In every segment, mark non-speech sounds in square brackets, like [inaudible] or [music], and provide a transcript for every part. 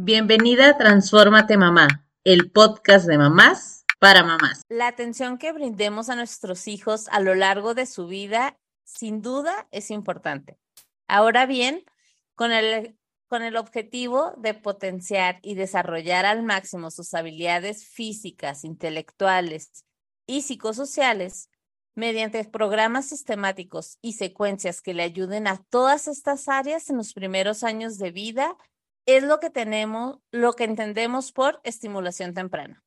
Bienvenida a Transfórmate Mamá, el podcast de mamás para mamás. La atención que brindemos a nuestros hijos a lo largo de su vida, sin duda, es importante. Ahora bien, con el, con el objetivo de potenciar y desarrollar al máximo sus habilidades físicas, intelectuales y psicosociales, mediante programas sistemáticos y secuencias que le ayuden a todas estas áreas en los primeros años de vida es lo que tenemos, lo que entendemos por estimulación temprana.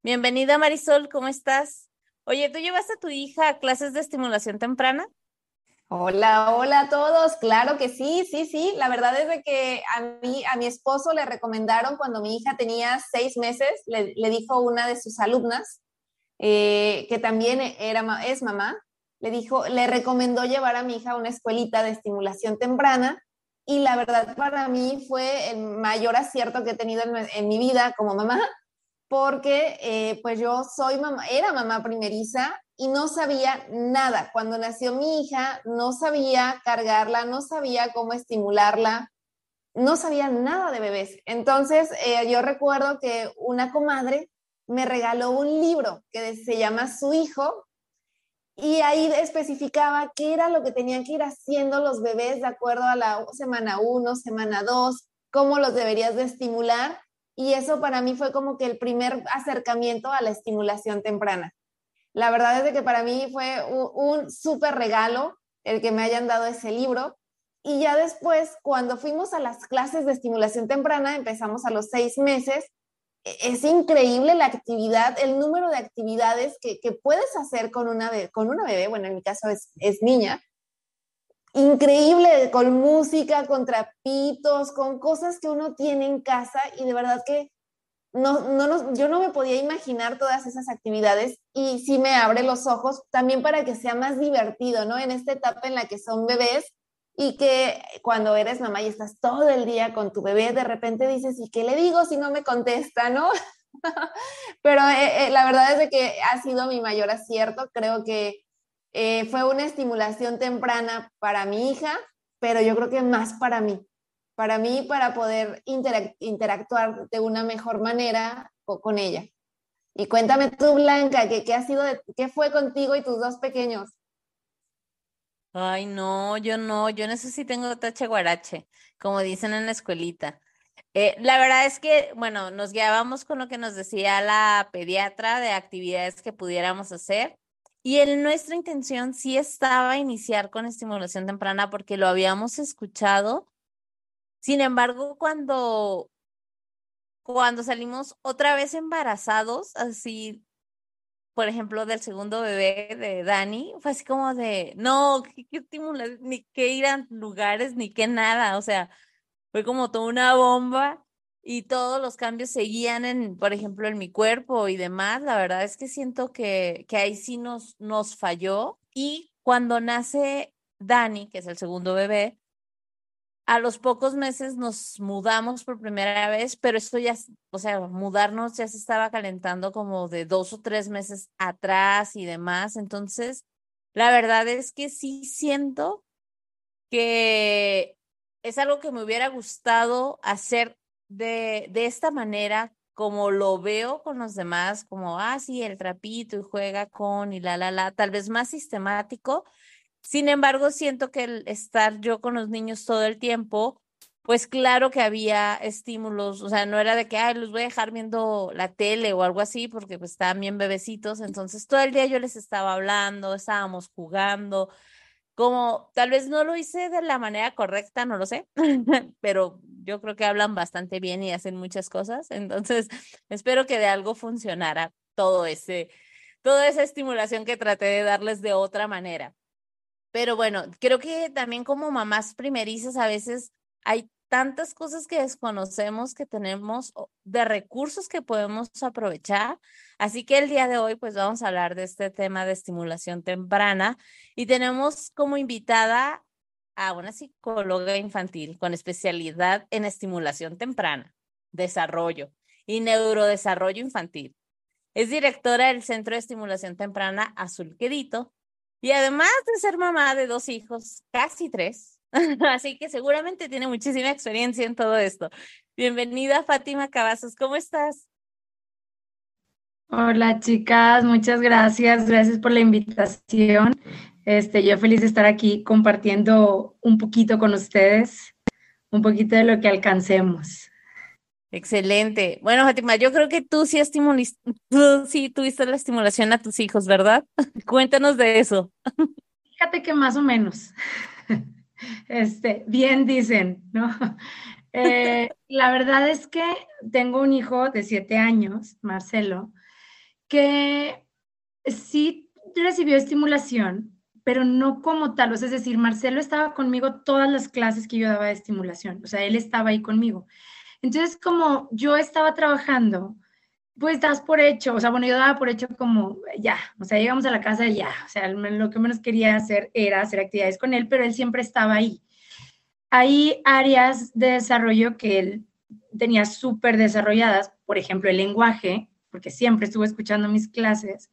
Bienvenida Marisol, ¿cómo estás? Oye, ¿tú llevaste a tu hija a clases de estimulación temprana? Hola, hola a todos. Claro que sí, sí, sí. La verdad es de que a mí, a mi esposo le recomendaron cuando mi hija tenía seis meses, le, dijo una de sus alumnas, eh, que también era, es mamá, le dijo, le recomendó llevar a mi hija a una escuelita de estimulación temprana y la verdad para mí fue el mayor acierto que he tenido en, mi vida como mamá, porque eh, pues yo soy mamá, era mamá primeriza y no sabía nada. Cuando nació mi hija, no sabía cargarla, no sabía cómo estimularla, no sabía nada de bebés. Entonces eh, yo recuerdo que una comadre me regaló un libro que se llama Su hijo y ahí especificaba qué era lo que tenían que ir haciendo los bebés de acuerdo a la semana 1, semana 2, cómo los deberías de estimular. Y eso para mí fue como que el primer acercamiento a la estimulación temprana. La verdad es que para mí fue un, un súper regalo el que me hayan dado ese libro. Y ya después, cuando fuimos a las clases de estimulación temprana, empezamos a los seis meses, es increíble la actividad, el número de actividades que, puedes hacer con una, con una bebé, bueno, en mi caso es, niña, increíble con música, con trapitos, con cosas que uno tiene en casa y de verdad que no, no yo no me podía imaginar todas esas actividades y sí me abre los ojos también para que sea más divertido, ¿no? En esta etapa en la que son bebés, y que cuando eres mamá y estás todo el día con tu bebé, de repente dices, ¿y qué le digo si no me contesta, no? [laughs] Pero eh, eh, la verdad es de que ha sido mi mayor acierto. Creo que eh, fue una estimulación temprana para mi hija, pero yo creo que más para mí. Para mí, para poder interactuar de una mejor manera con ella. Y cuéntame tú, Blanca, ¿qué, ha sido qué fue contigo y tus dos pequeños? Ay, no, yo no, yo no sé si tengo tache guarache, como dicen en la escuelita. Eh, la verdad es que, bueno, nos guiábamos con lo que nos decía la pediatra de actividades que pudiéramos hacer. Y en nuestra intención sí estaba iniciar con estimulación temprana porque lo habíamos escuchado. Sin embargo, cuando, cuando salimos otra vez embarazados, así por ejemplo, del segundo bebé de Dani, fue así como de, no, qué, estimular, ni qué ir a lugares, ni qué nada, o sea, fue como toda una bomba y todos los cambios seguían en, por ejemplo, en mi cuerpo y demás. La verdad es que siento que, que ahí sí nos, nos falló. Y cuando nace Dani, que es el segundo bebé, a los pocos meses nos mudamos por primera vez, pero esto ya, o sea, mudarnos ya se estaba calentando como de dos o tres meses atrás y demás. Entonces, la verdad es que sí siento que es algo que me hubiera gustado hacer de, de esta manera, como lo veo con los demás, como, ah, sí, el trapito y juega con y la, la, la, tal vez más sistemático, sin embargo, siento que el estar yo con los niños todo el tiempo, pues claro que había estímulos, o sea, no era de que, ay, los voy a dejar viendo la tele o algo así, porque pues estaban bien bebecitos, entonces todo el día yo les estaba hablando, estábamos jugando, como tal vez no lo hice de la manera correcta, no lo sé, [laughs] pero yo creo que hablan bastante bien y hacen muchas cosas, entonces [laughs] espero que de algo funcionara todo ese, toda esa estimulación que traté de darles de otra manera. Pero bueno, creo que también como mamás primerizas a veces hay tantas cosas que desconocemos que tenemos de recursos que podemos aprovechar. Así que el día de hoy pues vamos a hablar de este tema de estimulación temprana y tenemos como invitada a una psicóloga infantil con especialidad en estimulación temprana, desarrollo y neurodesarrollo infantil. Es directora del Centro de Estimulación Temprana Azul Quedito y además de ser mamá de dos hijos, casi tres, [laughs] así que seguramente tiene muchísima experiencia en todo esto. Bienvenida, Fátima Cavazos, ¿cómo estás? Hola chicas, muchas gracias, gracias por la invitación. Este, yo feliz de estar aquí compartiendo un poquito con ustedes, un poquito de lo que alcancemos. Excelente. Bueno, Fátima, yo creo que tú sí, tú sí tuviste la estimulación a tus hijos, ¿verdad? [laughs] Cuéntanos de eso. Fíjate que más o menos. [laughs] Este, bien dicen, ¿no? [laughs] Eh, la verdad es que tengo un hijo de siete años, Marcelo, que sí recibió estimulación, pero no como tal. es decir, Marcelo estaba conmigo todas las clases que yo daba de estimulación, o sea, él estaba ahí conmigo. Entonces, como yo estaba trabajando, pues das por hecho, o sea, bueno, yo daba por hecho como ya, o sea, llegamos a la casa y ya, o sea, lo que menos quería hacer era hacer actividades con él, pero él siempre estaba ahí. Hay áreas de desarrollo que él tenía súper desarrolladas, por ejemplo, el lenguaje, porque siempre estuvo escuchando mis clases,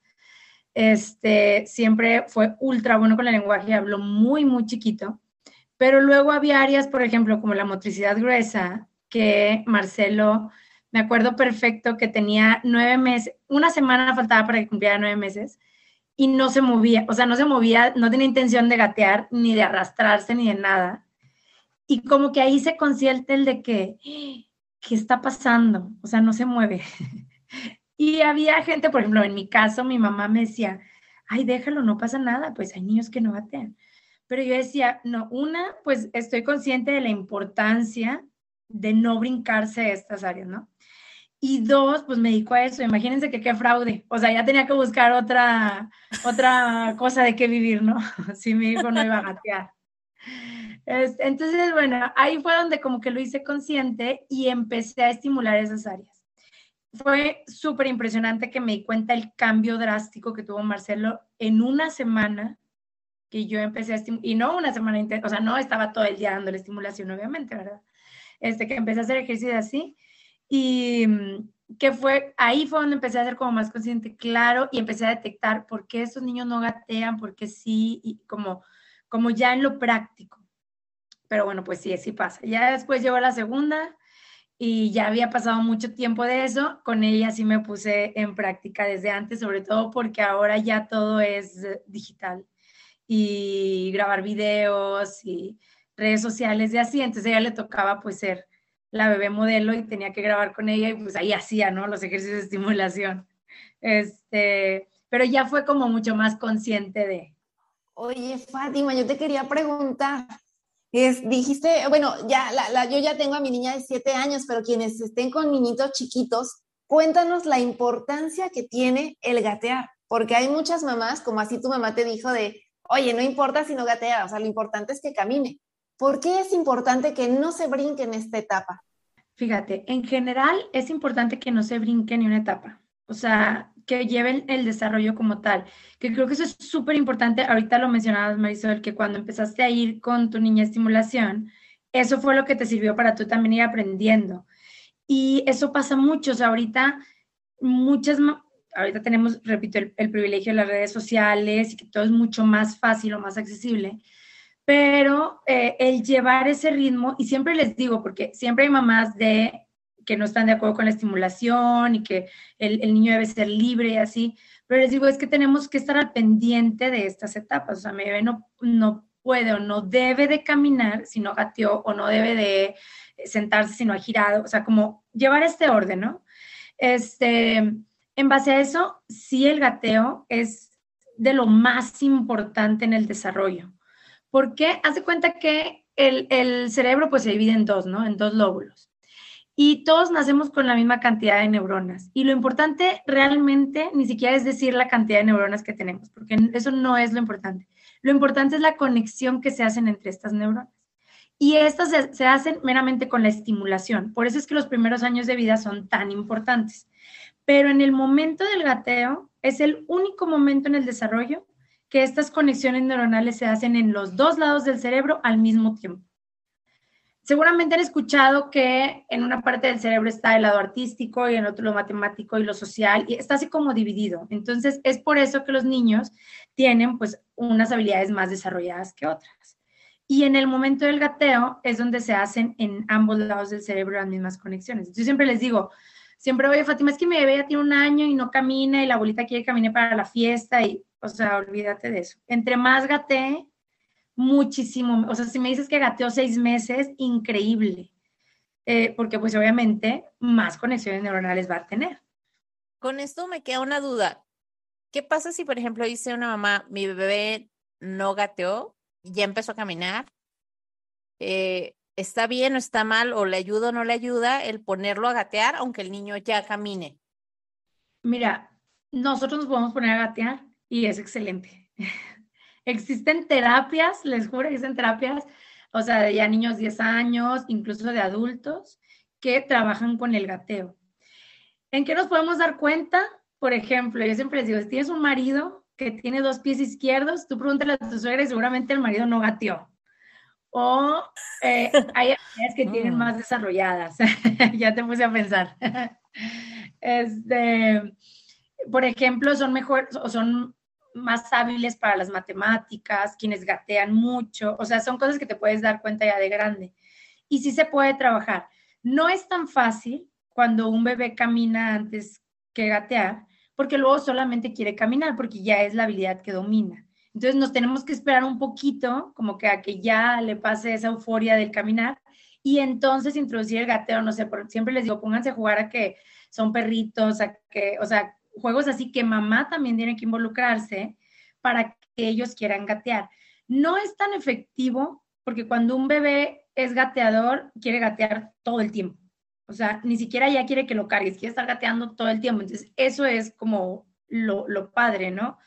este, siempre fue ultra bueno con el lenguaje, habló muy, muy chiquito, pero luego había áreas, por ejemplo, como la motricidad gruesa, que Marcelo, me acuerdo perfecto que tenía nueve meses, una semana faltaba para que cumpliera nueve meses, y no se movía, o sea, no se movía, no tenía intención de gatear, ni de arrastrarse, ni de nada. Y como que ahí se consiente el de que, ¿qué está pasando? O sea, no se mueve. [laughs] Y había gente, por ejemplo, en mi caso, mi mamá me decía, ay, déjalo, no pasa nada, pues hay niños que no batean. Pero yo decía, no, una, pues estoy consciente de la importancia de no brincarse estas áreas, ¿no? Y dos, pues me dedico a eso. Imagínense que qué fraude. O sea, ya tenía que buscar otra, otra cosa de qué vivir, ¿no? [laughs] si mi hijo no iba a gatear. Entonces, bueno, ahí fue donde como que lo hice consciente y empecé a estimular esas áreas fue súper impresionante que me di cuenta el cambio drástico que tuvo Marcelo en una semana que yo empecé a estimular, y no una semana, o sea, no estaba todo el día dándole estimulación, obviamente, ¿verdad? Este, que empecé a hacer ejercicio así, y mm, que fue, ahí fue donde empecé a ser como más consciente, claro, y empecé a detectar por qué estos niños no gatean, por qué sí, y como, como ya en lo práctico. Pero bueno, pues sí, sí pasa. Ya después llegó la segunda, y ya había pasado mucho tiempo de eso, con ella sí me puse en práctica desde antes, sobre todo porque ahora ya todo es eh, digital y grabar videos y redes sociales y así, entonces ella le tocaba pues ser la bebé modelo y tenía que grabar con ella y pues ahí hacía, ¿no? Los ejercicios de estimulación. Este, pero ya fue como mucho más consciente de. Oye, Fátima, yo te quería preguntar, es, dijiste, bueno, ya la, yo ya tengo a mi niña de siete años, pero quienes estén con niñitos chiquitos, cuéntanos la importancia que tiene el gatear, porque hay muchas mamás, como así tu mamá te dijo de, oye, no importa si no gatea, o sea, lo importante es que camine. ¿Por qué es importante que no se brinque en esta etapa? Fíjate, en general es importante que no se brinque en una etapa. O sea, que lleven el desarrollo como tal, que creo que eso es súper importante. Ahorita lo mencionabas, Marisol, que cuando empezaste a ir con tu niña estimulación, eso fue lo que te sirvió para tú también ir aprendiendo. Y eso pasa mucho, o sea, ahorita muchas, ahorita tenemos, repito, el, privilegio de las redes sociales y que todo es mucho más fácil o más accesible, pero eh, el llevar ese ritmo, y siempre les digo, porque siempre hay mamás de que no están de acuerdo con la estimulación y que el, niño debe ser libre y así. Pero les digo, es que tenemos que estar al pendiente de estas etapas. O sea, mi bebé no, no puede o no debe de caminar si no gateó o no debe de sentarse si no ha girado. O sea, como llevar este orden, ¿no? Este, en base a eso, sí el gateo es de lo más importante en el desarrollo. Porque hace cuenta que el, el cerebro pues se divide en dos, ¿no? En dos lóbulos y todos nacemos con la misma cantidad de neuronas. Y lo importante realmente ni siquiera es decir la cantidad de neuronas que tenemos, porque eso no es lo importante. Lo importante es la conexión que se hacen entre estas neuronas. Y estas se, hacen meramente con la estimulación. Por eso es que los primeros años de vida son tan importantes. Pero en el momento del gateo es el único momento en el desarrollo que estas conexiones neuronales se hacen en los dos lados del cerebro al mismo tiempo. Seguramente han escuchado que en una parte del cerebro está el lado artístico y en otro lo matemático y lo social, y está así como dividido. Entonces, es por eso que los niños tienen pues unas habilidades más desarrolladas que otras. Y en el momento del gateo es donde se hacen en ambos lados del cerebro las mismas conexiones. Yo siempre les digo, siempre, oye, Fátima, es que mi bebé ya tiene un año y no camina y la abuelita quiere caminar para la fiesta y, o sea, olvídate de eso. Entre más gatee, muchísimo, o sea, si me dices que gateó seis meses, increíble, eh, porque pues obviamente más conexiones neuronales va a tener. Con esto me queda una duda. ¿Qué pasa si, por ejemplo, dice una mamá, mi bebé no gateó, ya empezó a caminar? Eh, ¿Está bien o está mal? ¿O le ayuda o no le ayuda el ponerlo a gatear aunque el niño ya camine? Mira, nosotros nos podemos poner a gatear y es excelente. [laughs] existen terapias, les juro, existen terapias, o sea, de ya niños 10 años, incluso de adultos, que trabajan con el gateo. ¿En qué nos podemos dar cuenta? Por ejemplo, yo siempre les digo, si tienes un marido que tiene dos pies izquierdos, tú pregúntale a tu suegra y seguramente el marido no gateó. O eh, [laughs] hay actividades que tienen mm. más desarrolladas. [laughs] ya te puse a pensar. este, por ejemplo, son mejor o son más hábiles para las matemáticas, quienes gatean mucho, o sea, son cosas que te puedes dar cuenta ya de grande. Y sí se puede trabajar. No es tan fácil cuando un bebé camina antes que gatear, porque luego solamente quiere caminar, porque ya es la habilidad que domina. Entonces nos tenemos que esperar un poquito, como que a que ya le pase esa euforia del caminar, y entonces introducir el gateo, no sé, siempre les digo, pónganse a jugar a que son perritos, a que, o sea, juegos así que mamá también tiene que involucrarse para que ellos quieran gatear. No es tan efectivo porque cuando un bebé es gateador, quiere gatear todo el tiempo. O sea, ni siquiera ya quiere que lo cargues, quiere estar gateando todo el tiempo. Entonces, eso es como lo, padre, ¿no?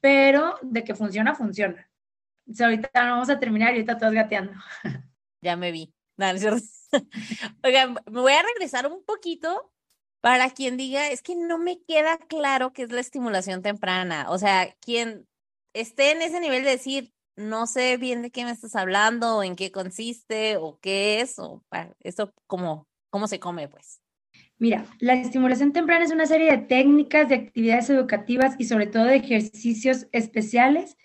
Pero de que funciona, funciona. O sea, ahorita vamos a terminar y ahorita todos gateando. [laughs] Ya me vi. [laughs] Oigan, me voy a regresar un poquito para quien diga, es que no me queda claro qué es la estimulación temprana. O sea, quien esté en ese nivel de decir, no sé bien de qué me estás hablando, o en qué consiste, o qué es, o esto cómo, cómo se come, pues. Mira, la estimulación temprana es una serie de técnicas, de actividades educativas y sobre todo de ejercicios especiales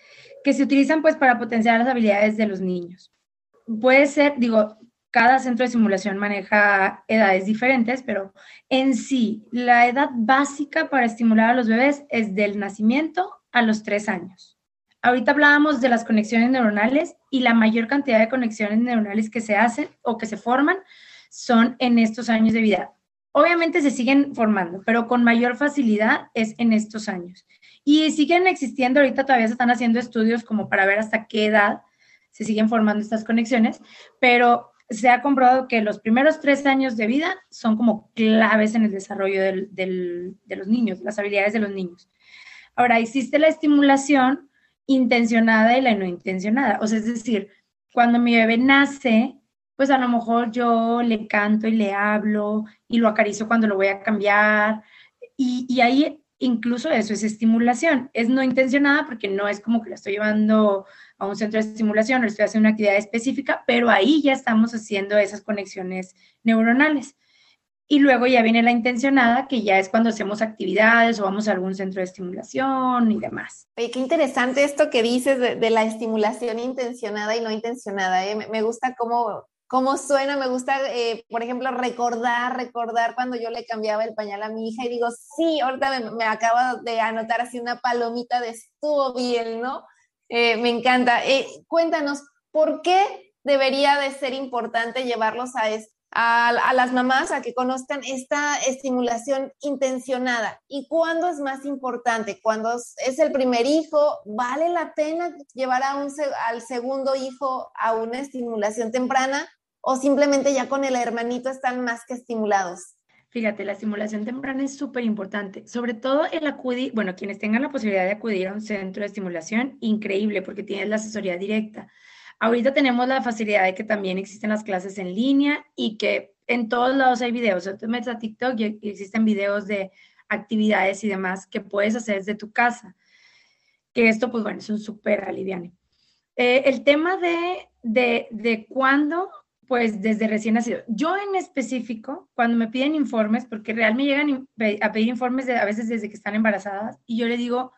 que se utilizan pues para potenciar las habilidades de los niños. Puede ser, digo, cada centro de simulación maneja edades diferentes, pero en sí, la edad básica para estimular a los bebés es del nacimiento a los tres años. Ahorita hablábamos de las conexiones neuronales y la mayor cantidad de conexiones neuronales que se hacen o que se forman son en estos años de vida. Obviamente se siguen formando, pero con mayor facilidad es en estos años. Y siguen existiendo, ahorita todavía se están haciendo estudios como para ver hasta qué edad se siguen formando estas conexiones, pero se ha comprobado que los primeros tres años de vida son como claves en el desarrollo de los niños, las habilidades de los niños. Ahora, existe la estimulación intencionada y la no intencionada. O sea, es decir, cuando mi bebé nace, pues a lo mejor yo le canto y le hablo y lo acaricio cuando lo voy a cambiar. Y, y ahí incluso eso es estimulación. Es no intencionada porque no es como que la estoy llevando a un centro de estimulación o estoy haciendo una actividad específica, pero ahí ya estamos haciendo esas conexiones neuronales. Y luego ya viene la intencionada, que ya es cuando hacemos actividades o vamos a algún centro de estimulación y demás. Oye, qué interesante esto que dices de, la estimulación intencionada y no intencionada. ¿eh? Me, gusta cómo, cómo suena, me gusta, eh, por ejemplo, recordar, recordar cuando yo le cambiaba el pañal a mi hija y digo, sí, ahorita me, me acabo de anotar así una palomita de estuvo bien, ¿no? Eh, me encanta. Eh, cuéntanos, ¿por qué debería de ser importante llevarlos a, a, las mamás a que conozcan esta estimulación intencionada? ¿Y cuándo es más importante? ¿Cuándo es el primer hijo? ¿Vale la pena llevar a un, al segundo hijo a una estimulación temprana? ¿O simplemente ya con el hermanito están más que estimulados? Fíjate, la estimulación temprana es súper importante, sobre todo el acudir, bueno, quienes tengan la posibilidad de acudir a un centro de estimulación, increíble porque tienes la asesoría directa. Ahorita tenemos la facilidad de que también existen las clases en línea y que en todos lados hay videos. O te metes a TikTok y existen videos de actividades y demás que puedes hacer desde tu casa. Que esto, pues bueno, es un súper aliviane. Eh, el tema de, de, de cuándo pues desde recién nacido. Yo en específico, cuando me piden informes, porque real me llegan a pedir informes a veces desde que están embarazadas, y yo le digo,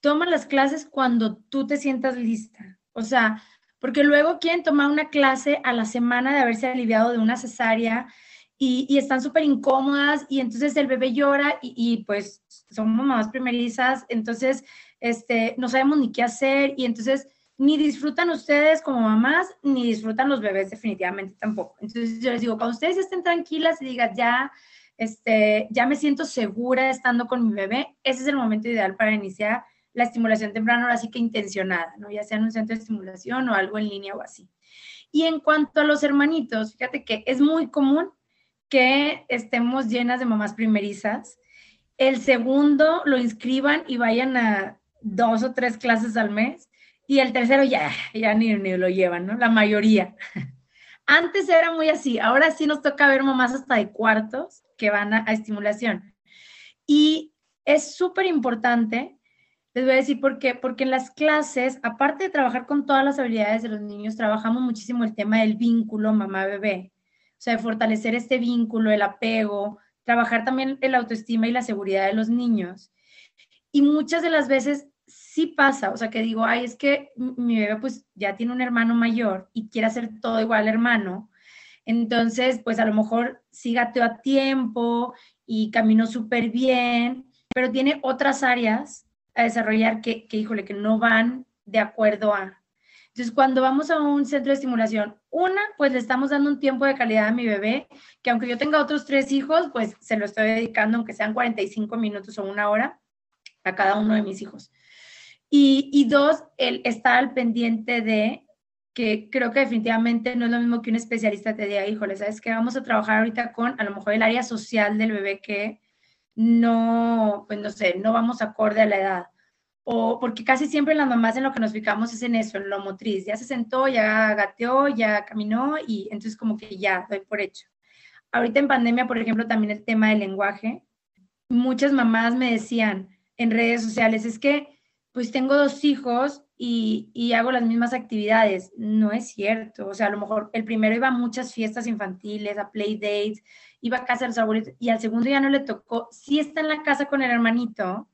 toma las clases cuando tú te sientas lista. O sea, porque luego quieren tomar una clase a la semana de haberse aliviado de una cesárea y, están súper incómodas y entonces el bebé llora y, y, pues somos mamás primerizas, entonces este, no sabemos ni qué hacer y entonces ni disfrutan ustedes como mamás, ni disfrutan los bebés definitivamente tampoco. Entonces yo les digo, cuando ustedes estén tranquilas y digan, ya, este, ya me siento segura estando con mi bebé, ese es el momento ideal para iniciar la estimulación temprana, ahora sí que intencionada, ¿no? Ya sea en un centro de estimulación o algo en línea o así. Y en cuanto a los hermanitos, fíjate que es muy común que estemos llenas de mamás primerizas. El segundo lo inscriban y vayan a dos o tres clases al mes y el tercero ya, ya ni, ni lo llevan, ¿no? La mayoría. Antes era muy así, ahora sí nos toca ver mamás hasta de cuartos que van a, estimulación. Y es súper importante, les voy a decir por qué, porque en las clases, aparte de trabajar con todas las habilidades de los niños, trabajamos muchísimo el tema del vínculo mamá-bebé, o sea, de fortalecer este vínculo, el apego, trabajar también el autoestima y la seguridad de los niños. Y muchas de las veces sí pasa, o sea, que digo, ay, es que mi bebé pues ya tiene un hermano mayor y quiere hacer todo igual al hermano, entonces pues a lo mejor sí gateó a tiempo y caminó súper bien, pero tiene otras áreas a desarrollar que, que, híjole, que no van de acuerdo a. Entonces, cuando vamos a un centro de estimulación, una, pues le estamos dando un tiempo de calidad a mi bebé, que aunque yo tenga otros tres hijos, pues se lo estoy dedicando, aunque sean 45 minutos o una hora, a cada uno de mis hijos. Y, dos, el estar al pendiente de que creo que definitivamente no es lo mismo que un especialista te diga, híjole, ¿sabes qué? Vamos a trabajar ahorita con a lo mejor el área social del bebé que no, pues no sé, no vamos acorde a la edad. O porque casi siempre las mamás en lo que nos fijamos es en eso, en lo motriz. Ya se sentó, ya gateó, ya caminó y entonces como que ya doy por hecho. Ahorita en pandemia, por ejemplo, también el tema del lenguaje. Muchas mamás me decían en redes sociales, es que pues tengo dos hijos y, hago las mismas actividades. No es cierto. O sea, a lo mejor el primero iba a muchas fiestas infantiles, a play dates, iba a casa de los abuelitos y al segundo ya no le tocó. Sí está en la casa con el hermanito,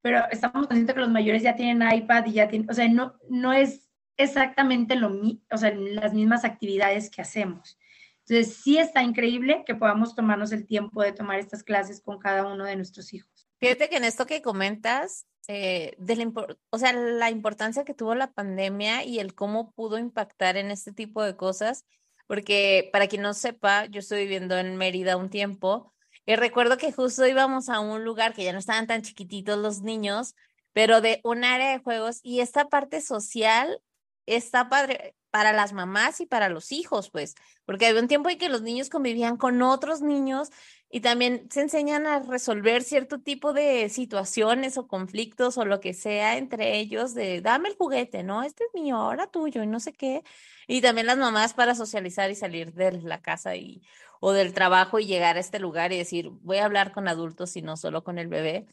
pero estamos conscientes que los mayores ya tienen iPad y ya tienen, o sea, no, no es exactamente lo mismo, o sea, las mismas actividades que hacemos. Entonces, sí está increíble que podamos tomarnos el tiempo de tomar estas clases con cada uno de nuestros hijos. Fíjate que en esto que comentas, eh, de la, o sea, la importancia que tuvo la pandemia y el cómo pudo impactar en este tipo de cosas, porque para quien no sepa, yo estoy viviendo en Mérida un tiempo y recuerdo que justo íbamos a un lugar que ya no estaban tan chiquititos los niños, pero de un área de juegos y esta parte social está padre para las mamás y para los hijos, pues, porque había un tiempo en que los niños convivían con otros niños y también se enseñan a resolver cierto tipo de situaciones o conflictos o lo que sea entre ellos de dame el juguete, ¿no? Este es mío, ahora tuyo y no sé qué. Y también las mamás para socializar y salir de la casa y o del trabajo y llegar a este lugar y decir, voy a hablar con adultos y no solo con el bebé.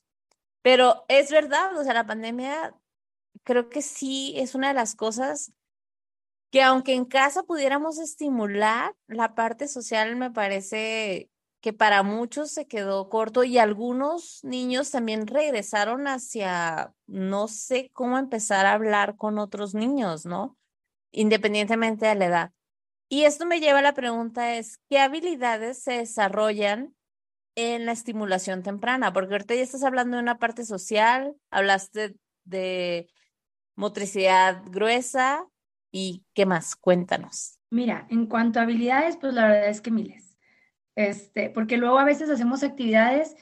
Pero es verdad, o sea, la pandemia creo que sí es una de las cosas que aunque en casa pudiéramos estimular la parte social, me parece que para muchos se quedó corto y algunos niños también regresaron hacia no sé cómo empezar a hablar con otros niños, ¿no? Independientemente de la edad. Y esto me lleva a la pregunta es, ¿qué habilidades se desarrollan en la estimulación temprana? Porque ahorita ya estás hablando de una parte social, hablaste de motricidad gruesa y qué más, cuéntanos. Mira, en cuanto a habilidades, pues la verdad es que miles este, porque luego a veces hacemos actividades,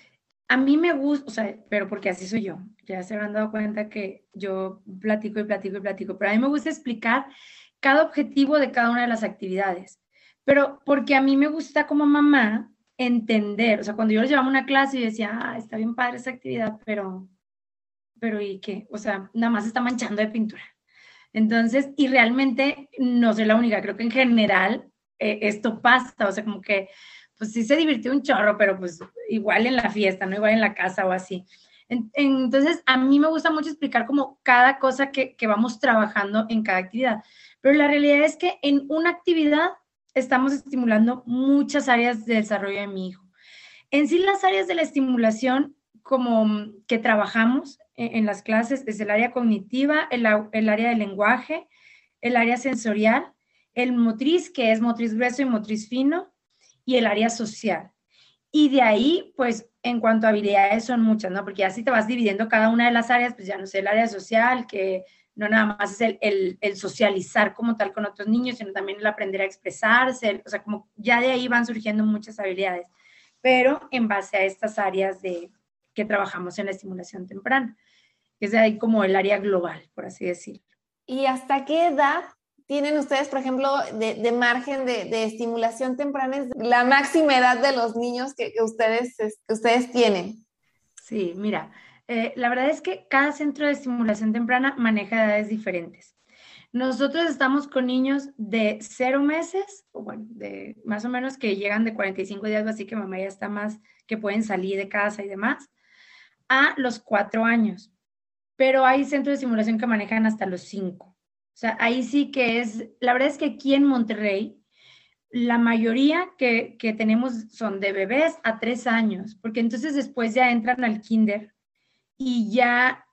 a mí me gusta, o sea, pero porque así soy yo, ya se han dado cuenta que yo platico y platico y platico, pero a mí me gusta explicar cada objetivo de cada una de las actividades, pero porque a mí me gusta como mamá entender, o sea, cuando yo les llevaba una clase y decía, ah, está bien padre esa actividad, pero, pero ¿y qué? O sea, nada más está manchando de pintura. Entonces, y realmente no soy la única, creo que en general eh, esto pasa, o sea, como que pues sí se divirtió un chorro, pero pues igual en la fiesta, no igual en la casa o así. Entonces, a mí me gusta mucho explicar como cada cosa que, que vamos trabajando en cada actividad, pero la realidad es que en una actividad estamos estimulando muchas áreas de desarrollo de mi hijo. En sí, las áreas de la estimulación como que trabajamos en, las clases es el área cognitiva, el, el área del lenguaje, el área sensorial, el motriz, que es motriz grueso y motriz fino, y el área social. Y de ahí, pues, en cuanto a habilidades son muchas, ¿no? Porque así te vas dividiendo cada una de las áreas, pues ya no sé, el área social, que no nada más es el, el, socializar como tal con otros niños, sino también el aprender a expresarse, o sea, como ya de ahí van surgiendo muchas habilidades, pero en base a estas áreas de que trabajamos en la estimulación temprana, que es de ahí como el área global, por así decirlo. ¿Y hasta qué edad tienen ustedes, por ejemplo, de, margen de, estimulación temprana? Es la máxima edad de los niños que, ustedes, tienen. Sí, mira, eh, la verdad es que cada centro de estimulación temprana maneja edades diferentes. Nosotros estamos con niños de cero meses, o bueno, de más o menos que llegan de 45 días, así que mamá ya está más, que pueden salir de casa y demás, a los cuatro años. Pero hay centros de estimulación que manejan hasta los cinco. O sea, ahí sí que es, la verdad es que aquí en Monterrey, la mayoría que, que tenemos son de bebés a tres años, porque entonces después ya entran al kinder y ya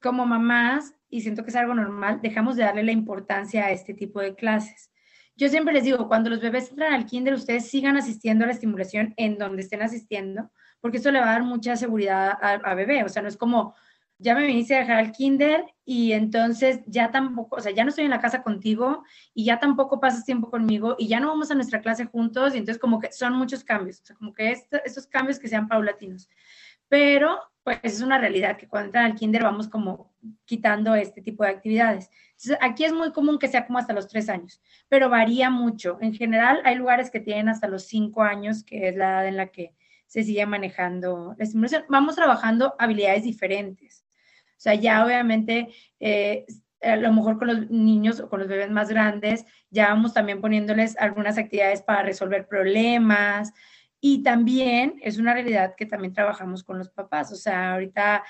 como mamás, y siento que es algo normal, dejamos de darle la importancia a este tipo de clases. Yo siempre les digo, cuando los bebés entran al kinder, ustedes sigan asistiendo a la estimulación en donde estén asistiendo, porque eso le va a dar mucha seguridad a, bebé. O sea, no es como, ya me viniste a dejar al kinder y entonces ya tampoco, o sea, ya no estoy en la casa contigo y ya tampoco pasas tiempo conmigo y ya no vamos a nuestra clase juntos y entonces como que son muchos cambios, o sea, como que estos cambios que sean paulatinos. Pero pues es una realidad que cuando entran al kinder vamos como quitando este tipo de actividades. Entonces, aquí es muy común que sea como hasta los tres años, pero varía mucho. En general, hay lugares que tienen hasta los cinco años, que es la edad en la que se sigue manejando la estimulación. Vamos trabajando habilidades diferentes. O sea, ya obviamente, eh, a lo mejor con los niños o con los bebés más grandes, ya vamos también poniéndoles algunas actividades para resolver problemas, y también es una realidad que también trabajamos con los papás. O sea, ahorita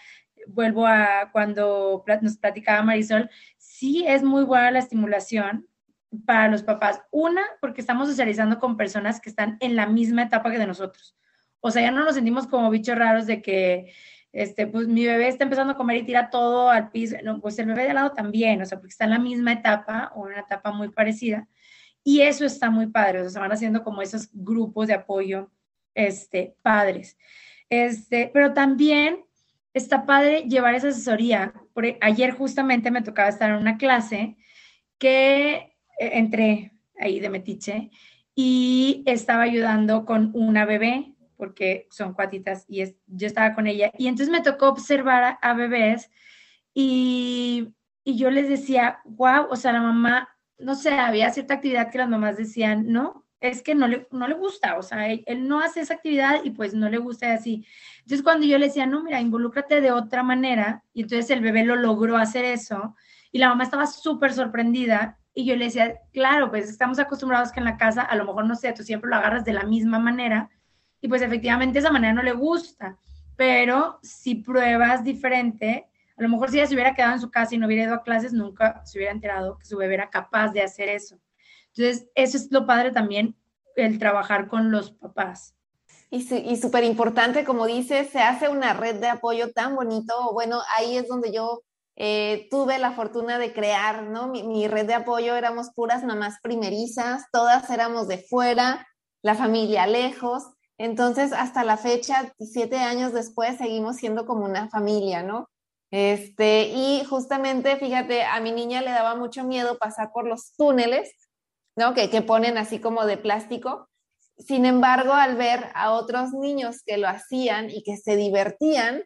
vuelvo a cuando nos platicaba Marisol, sí es muy buena la estimulación para los papás. Una, porque estamos socializando con personas que están en la misma etapa que de nosotros. O sea, ya no nos sentimos como bichos raros de que, este, pues mi bebé está empezando a comer y tira todo al piso. No, pues el bebé de al lado también, o sea, porque está en la misma etapa o una etapa muy parecida. Y eso está muy padre, o sea, se van haciendo como esos grupos de apoyo este, padres. Este, pero también está padre llevar esa asesoría. Por, ayer justamente me tocaba estar en una clase que eh, entré ahí de metiche y estaba ayudando con una bebé, porque son cuatitas, y yo estaba con ella. Y entonces me tocó observar a, bebés y, y, yo les decía, wow, o sea, la mamá, no sé, había cierta actividad que las mamás decían, no, es que no le, no le gusta, o sea, él, no hace esa actividad y pues no le gusta así. Entonces cuando yo le decía, no, mira, involúcrate de otra manera, y entonces el bebé lo logró hacer eso, y la mamá estaba súper sorprendida, y yo le decía, claro, pues estamos acostumbrados que en la casa, a lo mejor, no sé, tú siempre lo agarras de la misma manera, y pues efectivamente esa manera no le gusta, pero si pruebas diferente, a lo mejor si ella se hubiera quedado en su casa y no hubiera ido a clases, nunca se hubiera enterado que su bebé era capaz de hacer eso. Entonces, eso es lo padre también, el trabajar con los papás. Y, súper importante, como dices, se hace una red de apoyo tan bonito. Bueno, ahí es donde yo eh, tuve la fortuna de crear, ¿no? Mi, red de apoyo éramos puras mamás primerizas, todas éramos de fuera, la familia lejos. Entonces, hasta la fecha, siete años después, seguimos siendo como una familia, ¿no? Este, y justamente, fíjate, a mi niña le daba mucho miedo pasar por los túneles ¿no? Que, que ponen así como de plástico. Sin embargo, al ver a otros niños que lo hacían y que se divertían,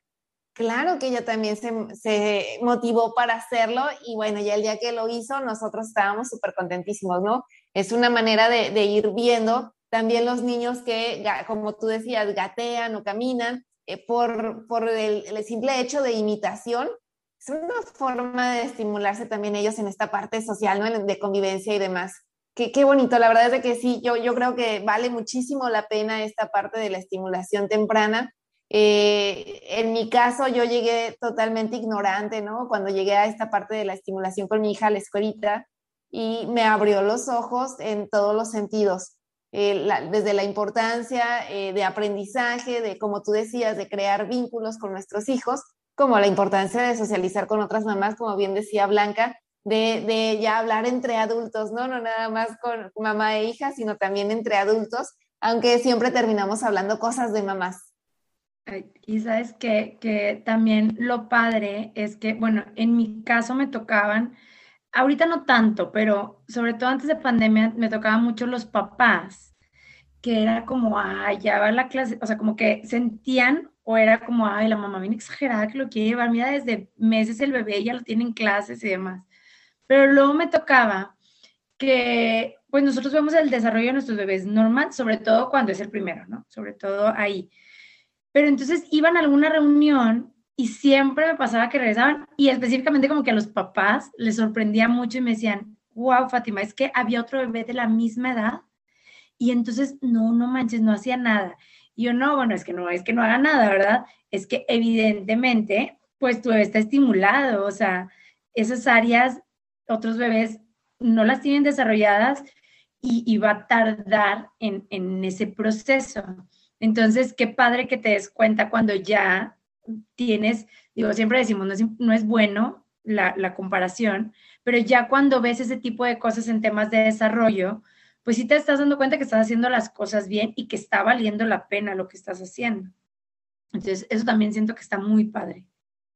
claro que ella también se, se, motivó para hacerlo y bueno, ya el día que lo hizo, nosotros estábamos súper contentísimos, ¿no? Es una manera de, de, ir viendo también los niños que, como tú decías, gatean o caminan eh, por, por el, simple hecho de imitación. Es una forma de estimularse también ellos en esta parte social, ¿no? De convivencia y demás. Qué, bonito, la verdad es que sí, yo, yo creo que vale muchísimo la pena esta parte de la estimulación temprana. Eh, en mi caso, yo llegué totalmente ignorante, ¿no? Cuando llegué a esta parte de la estimulación con mi hija a la escuelita y me abrió los ojos en todos los sentidos, eh, desde la importancia eh, de aprendizaje, de, como tú decías, de crear vínculos con nuestros hijos, como la importancia de socializar con otras mamás, como bien decía Blanca, de, de ya hablar entre adultos, ¿no? No nada más con mamá e hija, sino también entre adultos, aunque siempre terminamos hablando cosas de mamás. Y sabes que, que también lo padre es que, bueno, en mi caso me tocaban, ahorita no tanto, pero sobre todo antes de pandemia me tocaban mucho los papás, que era como, ay, ya va la clase, o sea, como que sentían o era como, ay, la mamá viene exagerada que lo quiere llevar, mira, desde meses el bebé ya lo tiene en clases y demás. Pero luego me tocaba que, pues nosotros vemos el desarrollo de nuestros bebés normal, sobre todo cuando es el primero, ¿no? Sobre todo ahí. Pero entonces iban a alguna reunión y siempre me pasaba que regresaban y específicamente como que a los papás les sorprendía mucho y me decían, wow, Fátima, es que había otro bebé de la misma edad y entonces no, no manches, no hacía nada. Y yo no, bueno, es que no es que no haga nada, ¿verdad? Es que evidentemente, pues tu bebé está estimulado, o sea, esas áreas, otros bebés no las tienen desarrolladas y, va a tardar en, en ese proceso. Entonces, qué padre que te des cuenta cuando ya tienes, digo, siempre decimos, no es, no es bueno la, comparación, pero ya cuando ves ese tipo de cosas en temas de desarrollo, pues sí te estás dando cuenta que estás haciendo las cosas bien y que está valiendo la pena lo que estás haciendo. Entonces, eso también siento que está muy padre.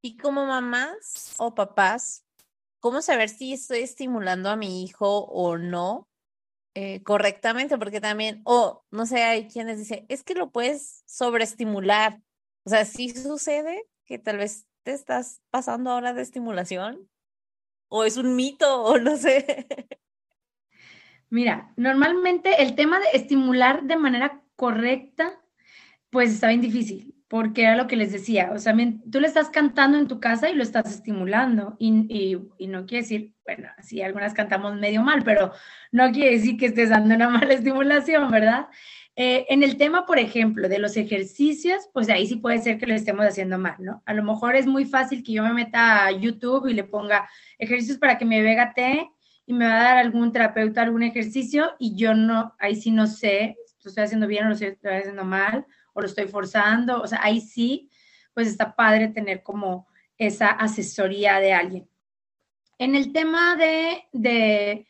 Y como mamás o papás, ¿cómo saber si estoy estimulando a mi hijo o no? eh, correctamente, porque también, o no sé, hay quienes dicen, es que lo puedes sobreestimular. O sea, sí sucede que tal vez te estás pasando ahora de estimulación, o es un mito, o no sé. [laughs] Mira, normalmente el tema de estimular de manera correcta, pues está bien difícil porque era lo que les decía, o sea, tú le estás cantando en tu casa y lo estás estimulando, y, y, no quiere decir, bueno, sí, algunas cantamos medio mal, pero no quiere decir que estés dando una [laughs] mala estimulación, ¿verdad? Eh, en el tema, por ejemplo, de los ejercicios, pues ahí sí puede ser que lo estemos haciendo mal, ¿no? A lo mejor es muy fácil que yo me meta a YouTube y le ponga ejercicios para que me vega té y me va a dar algún terapeuta algún ejercicio y yo no, ahí sí no sé, lo estoy haciendo bien o lo estoy haciendo mal o lo estoy forzando, o sea, ahí sí, pues está padre tener como esa asesoría de alguien. En el tema de, de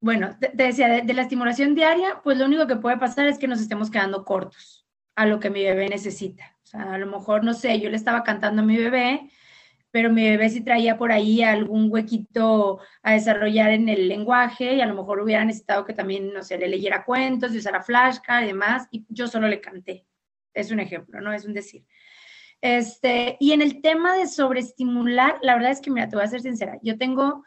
bueno, te, decía, de, la estimulación diaria, pues lo único que puede pasar es que nos estemos quedando cortos a lo que mi bebé necesita. O sea, a lo mejor, no sé, yo le estaba cantando a mi bebé, pero mi bebé sí traía por ahí algún huequito a desarrollar en el lenguaje y a lo mejor hubiera necesitado que también, no sé, le leyera cuentos y usara flashcard y demás, y yo solo le canté. Es un ejemplo, ¿no? Es un decir. Este, y en el tema de sobreestimular, la verdad es que, mira, te voy a ser sincera, yo tengo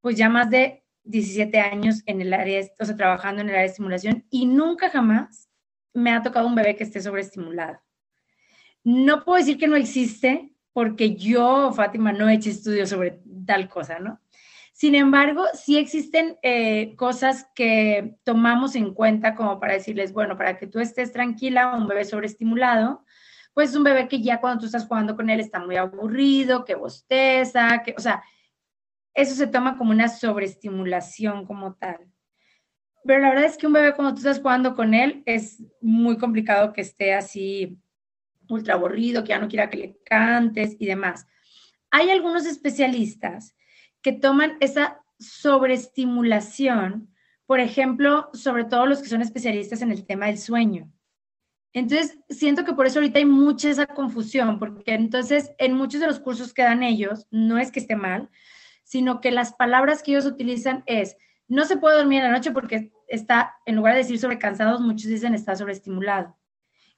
pues ya más de 17 años en el área, o sea, trabajando en el área de estimulación y nunca jamás me ha tocado un bebé que esté sobreestimulado. No puedo decir que no existe porque yo, Fátima, no he hecho estudios sobre tal cosa, ¿no? Sin embargo, sí existen eh, cosas que tomamos en cuenta como para decirles, bueno, para que tú estés tranquila, un bebé sobreestimulado, pues un bebé que ya cuando tú estás jugando con él está muy aburrido, que bosteza, que, o sea, eso se toma como una sobreestimulación como tal. Pero la verdad es que un bebé cuando tú estás jugando con él es muy complicado que esté así ultra aburrido, que ya no quiera que le cantes y demás. Hay algunos especialistas que toman esa sobreestimulación, por ejemplo, sobre todo los que son especialistas en el tema del sueño. Entonces, siento que por eso ahorita hay mucha esa confusión, porque entonces en muchos de los cursos que dan ellos, no es que esté mal, sino que las palabras que ellos utilizan es, no se puede dormir en la noche porque está, en lugar de decir sobrecansados, muchos dicen está sobreestimulado.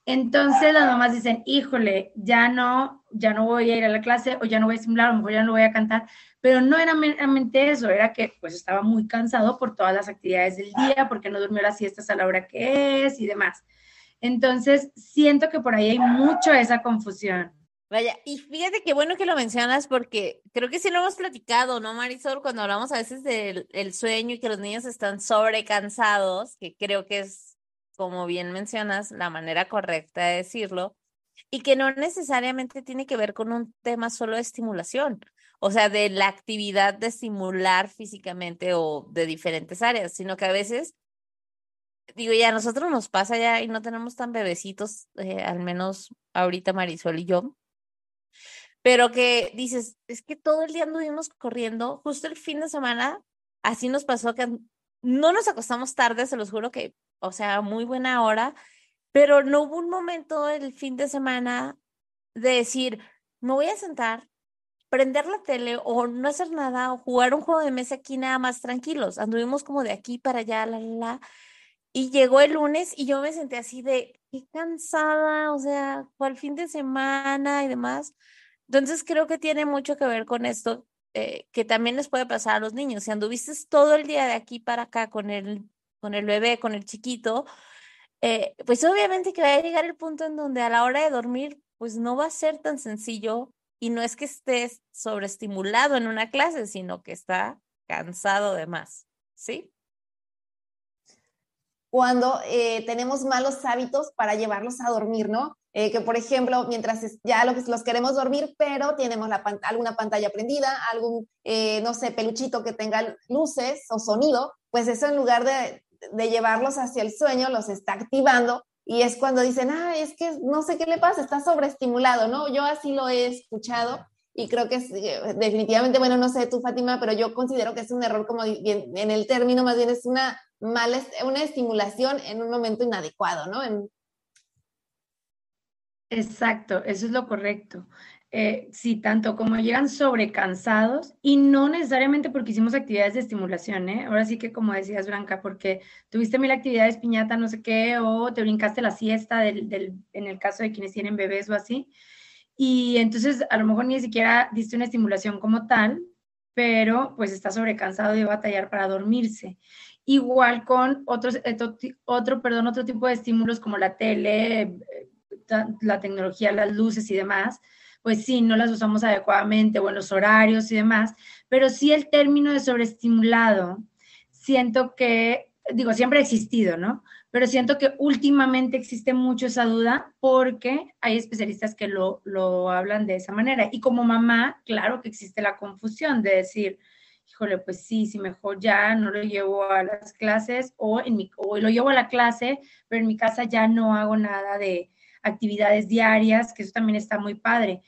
Entonces las mamás dicen, híjole, ya no, ya no voy a ir a la clase o ya no voy a estimular, a lo mejor ya no voy a cantar, pero no era meramente eso, era que pues estaba muy cansado por todas las actividades del día, porque no durmió las siestas a la hora que es y demás. Entonces, siento que por ahí hay mucho esa confusión. Vaya, y fíjate qué bueno que lo mencionas porque creo que sí lo hemos platicado, ¿no, Marisol? Cuando hablamos a veces del el sueño y que los niños están sobrecansados, que creo que es, como bien mencionas, la manera correcta de decirlo, y que no necesariamente tiene que ver con un tema solo de estimulación o sea, de la actividad de estimular físicamente o de diferentes áreas, sino que a veces, digo, ya a nosotros nos pasa ya y no tenemos tan bebecitos, eh, al menos ahorita Marisol y yo, pero que dices, es que todo el día anduvimos corriendo, justo el fin de semana, así nos pasó que no nos acostamos tarde, se los juro que, o sea, muy buena hora, pero no hubo un momento el fin de semana de decir, me voy a sentar, prender la tele o no hacer nada o jugar un juego de mesa aquí nada más tranquilos. Anduvimos como de aquí para allá, la, la, la. Y llegó el lunes y yo me senté así de, qué cansada, o sea, el fin de semana y demás. Entonces creo que tiene mucho que ver con esto, eh, que también les puede pasar a los niños. Si anduviste todo el día de aquí para acá con el, con el bebé, con el chiquito, eh, pues obviamente que va a llegar el punto en donde a la hora de dormir, pues no va a ser tan sencillo y no es que estés sobreestimulado en una clase, sino que está cansado de más, ¿sí? Cuando eh, tenemos malos hábitos para llevarlos a dormir, ¿no? Eh, que por ejemplo, mientras ya los, los queremos dormir, pero tenemos la, alguna pantalla prendida, algún, eh, no sé, peluchito que tenga luces o sonido, pues eso en lugar de, de llevarlos hacia el sueño, los está activando y es cuando dicen, ah, es que no sé qué le pasa, está sobreestimulado, ¿no? Yo así lo he escuchado y creo que es, eh, definitivamente, bueno, no sé tú, Fátima, pero yo considero que es un error como bien, en el término, más bien es una mala, una estimulación en un momento inadecuado, ¿no? Exacto, eso es lo correcto. Eh, sí, tanto como llegan sobrecansados y no necesariamente porque hicimos actividades de estimulación, ¿eh? Ahora sí que como decías, Blanca, porque tuviste mil actividades piñata, no sé qué, o te brincaste la siesta del, en el caso de quienes tienen bebés o así. Y entonces a lo mejor ni siquiera diste una estimulación como tal, pero pues está sobrecansado y va a batallar para dormirse. Igual con otros, otro, perdón, otro tipo de estímulos como la tele, eh, la tecnología, las luces y demás, pues sí, no las usamos adecuadamente o los horarios y demás, pero sí el término de sobreestimulado, siento que, digo, siempre ha existido, ¿no? Pero siento que últimamente existe mucho esa duda porque hay especialistas que lo, lo hablan de esa manera. Y como mamá, claro que existe la confusión de decir, híjole, pues sí, si mejor ya no lo llevo a las clases o, en mi, o lo llevo a la clase, pero en mi casa ya no hago nada de, actividades diarias, que eso también está muy padre.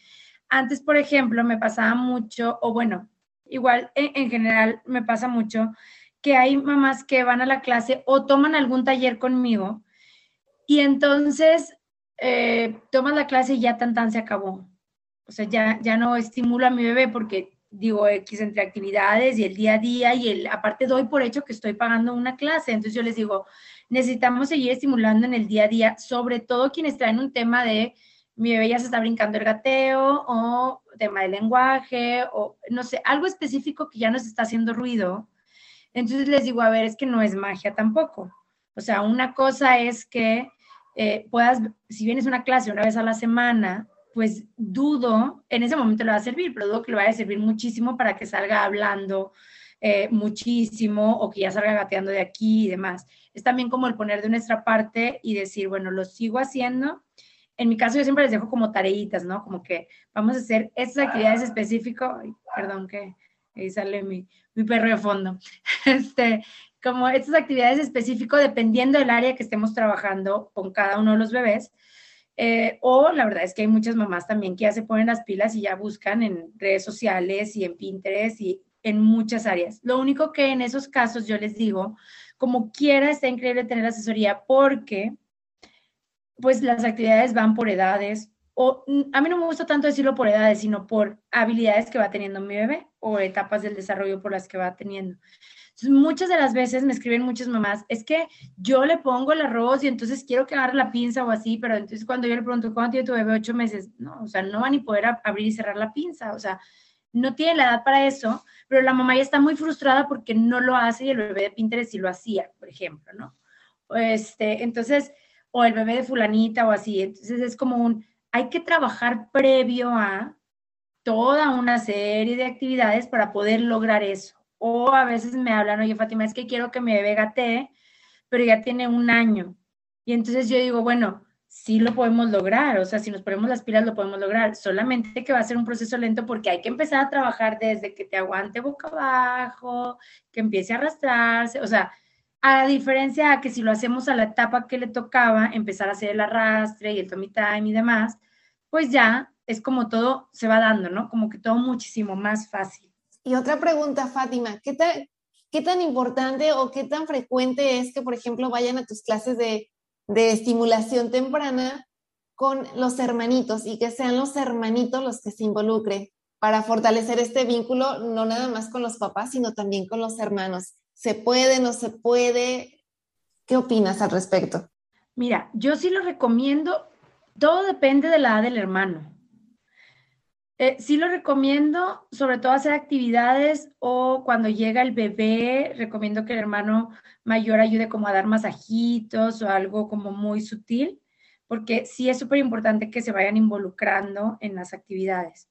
Antes, por ejemplo, me pasaba mucho, o bueno, igual en, general me pasa mucho, que hay mamás que van a la clase o toman algún taller conmigo y entonces eh, la clase y ya tan tan se acabó. O sea, ya, ya no estimulo a mi bebé porque digo X entre actividades y el día a día y el, aparte doy por hecho que estoy pagando una clase. Entonces yo les digo, necesitamos seguir estimulando en el día a día, sobre todo quienes traen un tema de mi bebé ya se está brincando el gateo o tema de lenguaje o no sé, algo específico que ya nos está haciendo ruido. Entonces les digo, a ver, es que no es magia tampoco. O sea, una cosa es que eh, puedas, si vienes una clase una vez a la semana, pues dudo, en ese momento le va a servir, pero dudo que le vaya a servir muchísimo para que salga hablando eh, muchísimo o que ya salga gateando de aquí y demás es también como el poner de nuestra parte y decir, bueno, lo sigo haciendo. En mi caso yo siempre les dejo como tareitas, ¿no? Como que vamos a hacer estas actividades específicas, perdón que ahí sale mi, mi perro de fondo, [laughs] este, como estas actividades específicas dependiendo del área que estemos trabajando con cada uno de los bebés. Eh, o la verdad es que hay muchas mamás también que ya se ponen las pilas y ya buscan en redes sociales y en Pinterest y en muchas áreas. Lo único que en esos casos yo les digo como quiera, está increíble tener asesoría porque pues las actividades van por edades o mm, a mí no me gusta tanto decirlo por edades, sino por habilidades que va teniendo mi bebé o etapas del desarrollo por las que va teniendo. Muchas de las veces me escriben muchas mamás, es que yo le pongo el arroz y entonces quiero que agarre la pinza o así, pero entonces cuando yo le pregunto, ¿cuánto tiene tu bebé? Ocho meses. No, o sea, no va ni poder abrir y cerrar la pinza, o sea, no tiene la edad para eso, pero la mamá ya está muy frustrada porque no lo hace y el bebé de Pinterest sí lo hacía, por ejemplo, ¿no? Este, entonces, o el bebé de fulanita o así, entonces es como un, hay que trabajar previo a toda una serie de actividades para poder lograr eso. O a veces me hablan, oye Fátima, es que quiero que mi bebé gatee, pero ya tiene un año. Y entonces yo digo, bueno, sí lo podemos lograr, o sea, si nos ponemos las pilas lo podemos lograr, solamente que va a ser un proceso lento porque hay que empezar a trabajar desde que te aguante boca abajo, que empiece a arrastrarse, o sea, a diferencia de que si lo hacemos a la etapa que le tocaba, empezar a hacer el arrastre y el tummy time y demás, pues ya es como todo se va dando, ¿no? Como que todo muchísimo más fácil. Y otra pregunta, Fátima, ¿qué tan, qué tan importante o qué tan frecuente es que, por ejemplo, vayan a tus clases de, de estimulación temprana con los hermanitos y que sean los hermanitos los que se involucren para fortalecer este vínculo, no nada más con los papás, sino también con los hermanos? ¿Se puede, no se puede? ¿Qué opinas al respecto? Mira, yo sí lo recomiendo, todo depende de la edad del hermano. Eh, sí lo recomiendo, sobre todo hacer actividades o cuando llega el bebé, recomiendo que el hermano mayor ayude como a dar masajitos o algo como muy sutil, porque sí es súper importante que se vayan involucrando en las actividades.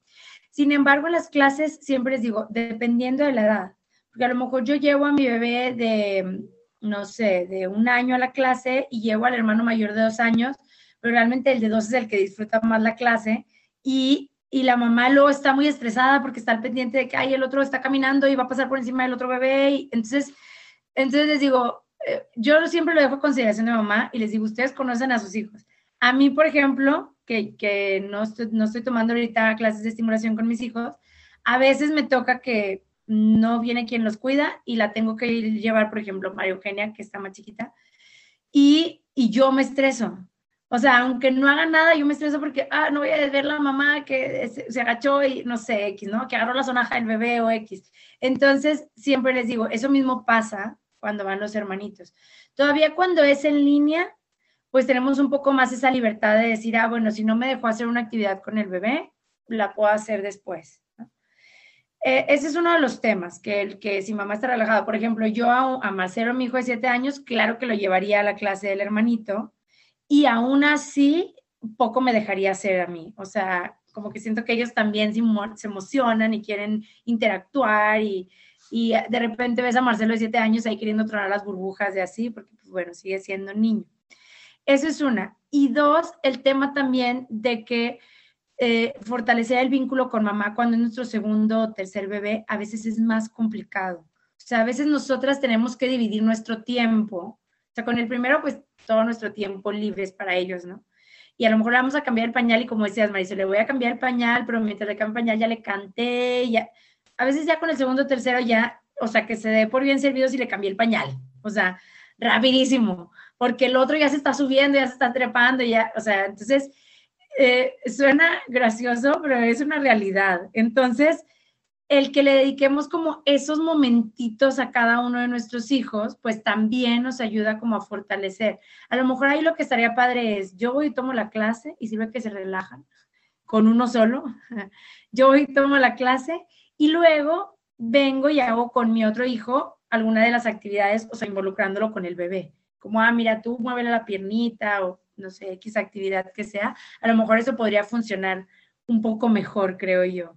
Sin embargo, en las clases siempre les digo, dependiendo de la edad, porque a lo mejor yo llevo a mi bebé de, no sé, de un año a la clase y llevo al hermano mayor de dos años, pero realmente el de dos es el que disfruta más la clase y y la mamá luego está muy estresada porque está al pendiente de que, ay, el otro está caminando y va a pasar por encima del otro bebé. Y entonces, entonces les digo, eh, yo siempre lo dejo a consideración de mamá y les digo, ustedes conocen a sus hijos. A mí, por ejemplo, que, que no, estoy, no estoy tomando ahorita clases de estimulación con mis hijos, a veces me toca que no viene quien los cuida y la tengo que llevar, por ejemplo, María Eugenia, que está más chiquita, y, y yo me estreso o sea, aunque no haga nada, yo me estreso porque, ah, no voy a ver la mamá que se, agachó y no sé, X, ¿no? Que agarró la sonaja del bebé o X. Entonces, siempre les digo, eso mismo pasa cuando van los hermanitos. Todavía cuando es en línea, pues tenemos un poco más esa libertad de decir, ah, bueno, si no me dejó hacer una actividad con el bebé, la puedo hacer después. Eh, ese es uno de los temas, que, que si mamá está relajada, por ejemplo, yo a, a Marcelo, mi hijo de siete años, claro que lo llevaría a la clase del hermanito, y aún así poco me dejaría hacer a mí. O sea, como que siento que ellos también se, emocionan y quieren interactuar y, y, de repente ves a Marcelo de siete años ahí queriendo tronar las burbujas de así, porque pues, bueno, sigue siendo niño. Eso es una. Y dos, el tema también de que eh, fortalecer el vínculo con mamá cuando es nuestro segundo o tercer bebé a veces es más complicado. O sea, a veces nosotras tenemos que dividir nuestro tiempo. O sea, con el primero, pues todo nuestro tiempo libre es para ellos, ¿no? Y a lo mejor le vamos a cambiar el pañal y como decías, Marisol, le voy a cambiar el pañal, pero mientras le cambio el pañal ya le canté, ya, a veces ya con el segundo o tercero ya, o sea, que se dé por bien servido si le cambié el pañal, o sea, rapidísimo, porque el otro ya se está subiendo, ya se está trepando, ya, o sea, entonces, eh, suena gracioso, pero es una realidad. Entonces, el que le dediquemos como esos momentitos a cada uno de nuestros hijos, pues también nos ayuda como a fortalecer. A lo mejor ahí lo que estaría padre es, yo voy y tomo la clase y sirve que se relajan con uno solo. [laughs] Yo voy y tomo la clase y luego vengo y hago con mi otro hijo alguna de las actividades, o sea, involucrándolo con el bebé. Como, ah, mira, tú muévele la piernita o no sé, X actividad que sea. A lo mejor eso podría funcionar un poco mejor, creo yo.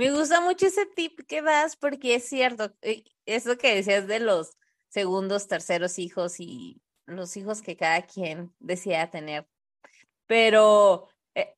Me gusta mucho ese tip que das porque es cierto, eh, eso que decías de los segundos, terceros hijos y los hijos que cada quien desea tener. Pero eh,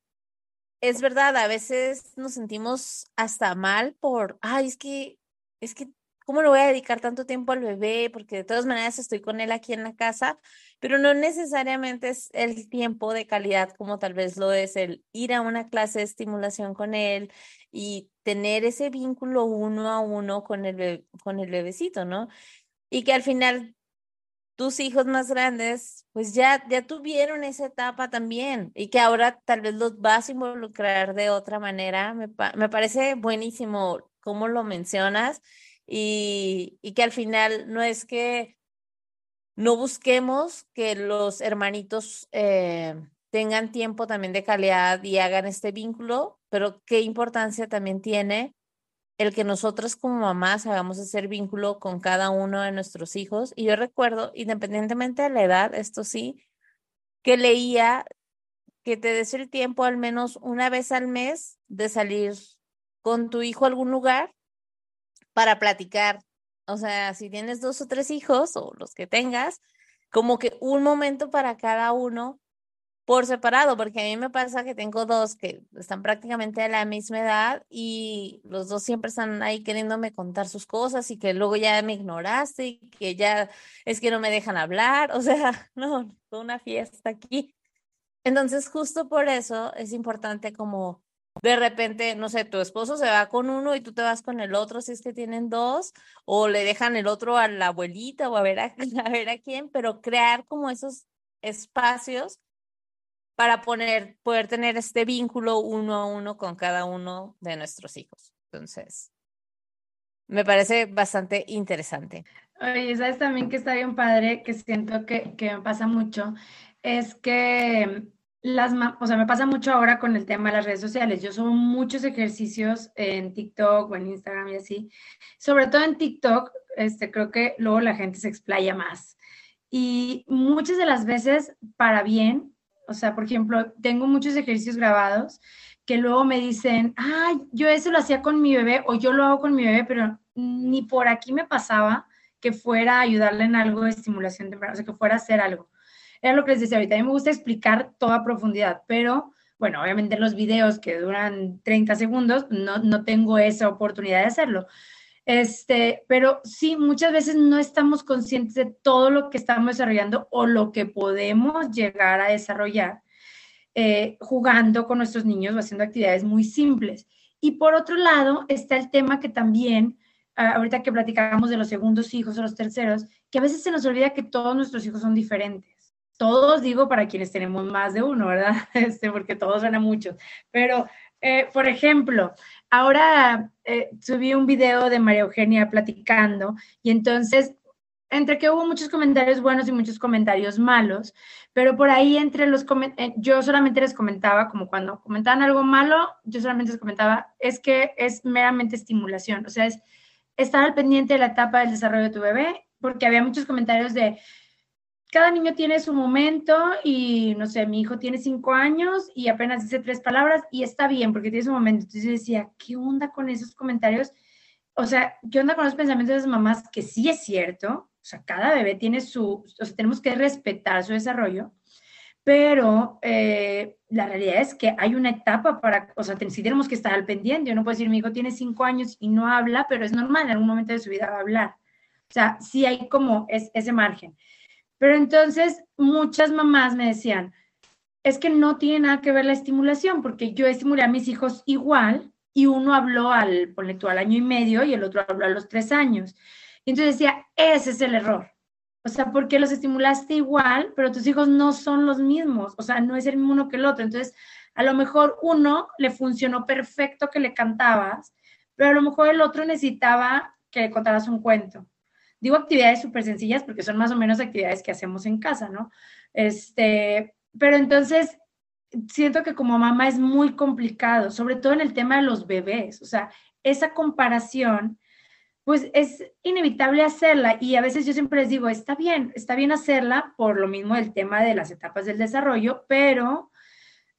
es verdad, a veces nos sentimos hasta mal por, ay, es que, es que ¿cómo le voy a dedicar tanto tiempo al bebé? Porque de todas maneras estoy con él aquí en la casa, pero no necesariamente es el tiempo de calidad como tal vez lo es el ir a una clase de estimulación con él y tener ese vínculo uno a uno con el, con el bebecito, ¿no? Y que al final tus hijos más grandes, pues ya, ya tuvieron esa etapa también y que ahora tal vez los vas a involucrar de otra manera. Me, me parece buenísimo cómo lo mencionas y, que al final no es que no busquemos que los hermanitos eh, tengan tiempo también de calidad y hagan este vínculo, pero qué importancia también tiene el que nosotros como mamás hagamos ese vínculo con cada uno de nuestros hijos. Y yo recuerdo, independientemente de la edad, esto sí, que leía que te des el tiempo al menos una vez al mes de salir con tu hijo a algún lugar para platicar. O sea, si tienes dos o tres hijos o los que tengas, como que un momento para cada uno por separado, porque a mí me pasa que tengo dos que están prácticamente a la misma edad y los dos siempre están ahí queriéndome contar sus cosas y que luego ya me ignoraste y que ya es que no me dejan hablar, o sea, [laughs] no, fue una fiesta aquí. Entonces, justo por eso es importante como de repente, no sé, tu esposo se va con uno y tú te vas con el otro si es que tienen dos, o le dejan el otro a la abuelita o a ver a, [laughs] a ver a quién, pero crear como esos espacios para poner, poder tener este vínculo uno a uno con cada uno de nuestros hijos. Entonces, me parece bastante interesante. Oye, sabes también que está bien padre, que siento que, que me pasa mucho, es que las, o sea, me pasa mucho ahora con el tema de las redes sociales. Yo subo muchos ejercicios en TikTok o en Instagram y así. Sobre todo en TikTok, este, creo que luego la gente se explaya más. Y muchas de las veces para bien, o sea, por ejemplo, tengo muchos ejercicios grabados que luego me dicen, ay, yo eso lo hacía con mi bebé o yo lo hago con mi bebé, pero ni por aquí me pasaba que fuera a ayudarle en algo de estimulación temprana, o sea, que fuera a hacer algo. Era lo que les decía ahorita, a mí me gusta explicar toda profundidad, pero bueno, obviamente los videos que duran 30 segundos, no, no tengo esa oportunidad de hacerlo. Este, pero sí, muchas veces no estamos conscientes de todo lo que estamos desarrollando o lo que podemos llegar a desarrollar eh, jugando con nuestros niños o haciendo actividades muy simples. Y por otro lado, está el tema que también, ah, ahorita que platicábamos de los segundos hijos o los terceros, que a veces se nos olvida que todos nuestros hijos son diferentes. Todos digo para quienes tenemos más de uno, ¿verdad? [laughs] Este, porque todos son a muchos. Pero, eh, por ejemplo, ahora eh, subí un video de María Eugenia platicando y entonces entre que hubo muchos comentarios buenos y muchos comentarios malos, pero por ahí entre los comentarios, eh, yo solamente les comentaba, como cuando comentaban algo malo, yo solamente les comentaba, es que es meramente estimulación, o sea, es estar al pendiente de la etapa del desarrollo de tu bebé, porque había muchos comentarios de, cada niño tiene su momento y, no sé, mi hijo tiene cinco años y apenas dice tres palabras y está bien porque tiene su momento. Entonces yo decía, ¿qué onda con esos comentarios? O sea, ¿qué onda con los pensamientos de las mamás? Que sí es cierto, o sea, cada bebé tiene su, o sea, tenemos que respetar su desarrollo, pero eh, la realidad es que hay una etapa para, o sea, si tenemos que estar al pendiente. Yo no puedo decir, mi hijo tiene cinco años y no habla, pero es normal, en algún momento de su vida va a hablar. O sea, sí hay como es, ese margen. Pero entonces muchas mamás me decían, es que no tiene nada que ver la estimulación, porque yo estimulé a mis hijos igual y uno habló al, ponle tú, al año y medio y el otro habló a los tres años. Y entonces decía, ese es el error. O sea, porque los estimulaste igual, pero tus hijos no son los mismos. O sea, no es el mismo uno que el otro. Entonces, a lo mejor uno le funcionó perfecto que le cantabas, pero a lo mejor el otro necesitaba que le contaras un cuento. Digo actividades súper sencillas porque son más o menos actividades que hacemos en casa, ¿no? Este, pero entonces siento que como mamá es muy complicado, sobre todo en el tema de los bebés. O sea, esa comparación pues es inevitable hacerla y a veces yo siempre les digo, está bien, está bien hacerla por lo mismo del tema de las etapas del desarrollo, pero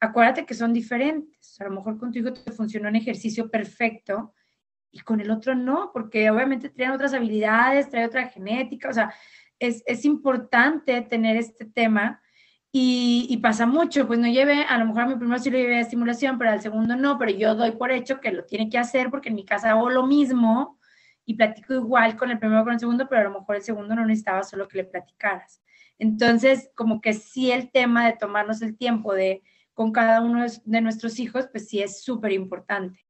acuérdate que son diferentes. A lo mejor contigo te funcionó un ejercicio perfecto y con el otro no, porque obviamente traen otras habilidades, trae otra genética, o sea, es, es importante tener este tema y, y, pasa mucho, pues no lleve, a lo mejor a mi primero sí lo llevé a estimulación, pero al segundo no, pero yo doy por hecho que lo tiene que hacer porque en mi casa hago lo mismo y platico igual con el primero con el segundo, pero a lo mejor el segundo no necesitaba solo que le platicaras. Entonces, como que sí el tema de tomarnos el tiempo de con cada uno de nuestros hijos, pues sí es súper importante.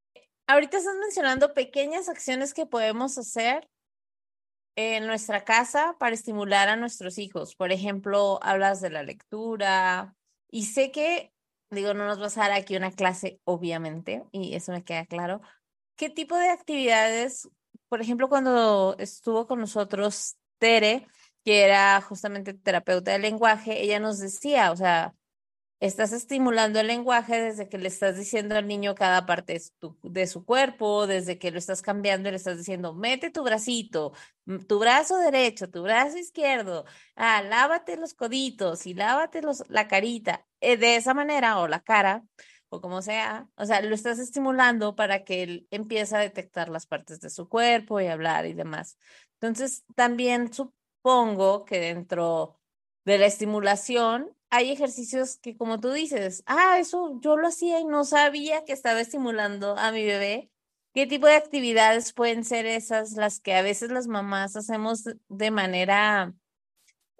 Ahorita estás mencionando pequeñas acciones que podemos hacer en nuestra casa para estimular a nuestros hijos. Por ejemplo, hablas de la lectura y sé que, digo, no nos vas a dar aquí una clase, obviamente, y eso me queda claro. ¿Qué tipo de actividades por ejemplo, cuando estuvo con nosotros Tere, que era justamente terapeuta del lenguaje, ella nos decía, o sea, estás estimulando el lenguaje desde que le estás diciendo al niño cada parte de su cuerpo, desde que lo estás cambiando y le estás diciendo, mete tu bracito, tu brazo derecho, tu brazo izquierdo, ah, lávate los coditos y lávate los, la carita. Eh, de esa manera, o la cara, o como sea, o sea, lo estás estimulando para que él empiece a detectar las partes de su cuerpo y hablar y demás. Entonces, también supongo que dentro de la estimulación hay ejercicios que, como tú dices, ah, eso yo lo hacía y no sabía que estaba estimulando a mi bebé. ¿Qué tipo de actividades pueden ser esas las que a veces las mamás hacemos de manera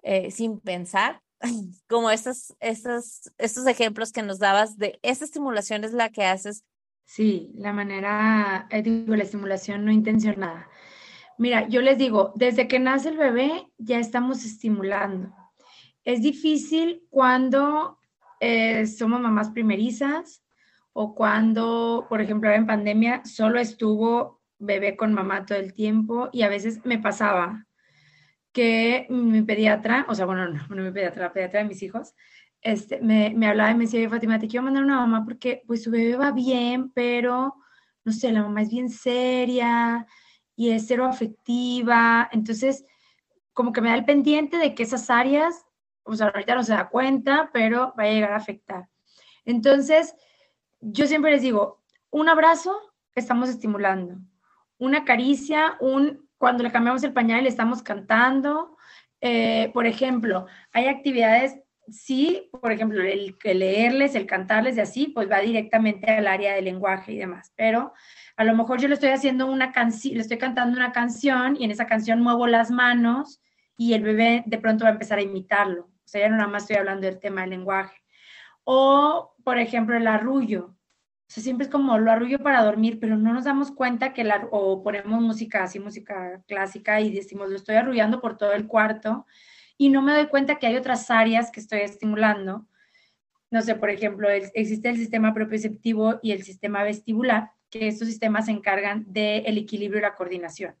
eh, sin pensar? [laughs] como estos, estos, estos ejemplos que nos dabas de esta estimulación es la que haces Sí, la manera, eh, digo, la estimulación no intencionada. Mira, yo les digo, desde que nace el bebé ya estamos estimulando. Es difícil cuando eh, somos mamás primerizas o cuando, por ejemplo, en pandemia solo estuvo bebé con mamá todo el tiempo y a veces me pasaba que mi pediatra, o sea, bueno, no, no mi pediatra, la pediatra de mis hijos, este, me, me hablaba y me decía, Fátima, te quiero mandar una mamá porque pues su bebé va bien, pero no sé, la mamá es bien seria y es cero afectiva. Entonces, como que me da el pendiente de que esas áreas, o sea, ahorita no se da cuenta, pero va a llegar a afectar. Entonces, yo siempre les digo, un abrazo, estamos estimulando. Una caricia, un, cuando le cambiamos el pañal, le estamos cantando. Eh, por ejemplo, hay actividades sí, por ejemplo, el, leerles, el cantarles y así, pues va directamente al área del lenguaje y demás. Pero a lo mejor yo le estoy haciendo una canción, le estoy cantando una canción y en esa canción muevo las manos y el bebé de pronto va a empezar a imitarlo. O sea, ya no nada más estoy hablando del tema del lenguaje. O, por ejemplo, el arrullo. O sea, siempre es como lo arrullo para dormir, pero no nos damos cuenta que la, o ponemos música así, música clásica y decimos, lo estoy arrullando por todo el cuarto y no me doy cuenta que hay otras áreas que estoy estimulando. No sé, por ejemplo, existe el sistema propioceptivo y el sistema vestibular, que estos sistemas se encargan del equilibrio y la coordinación.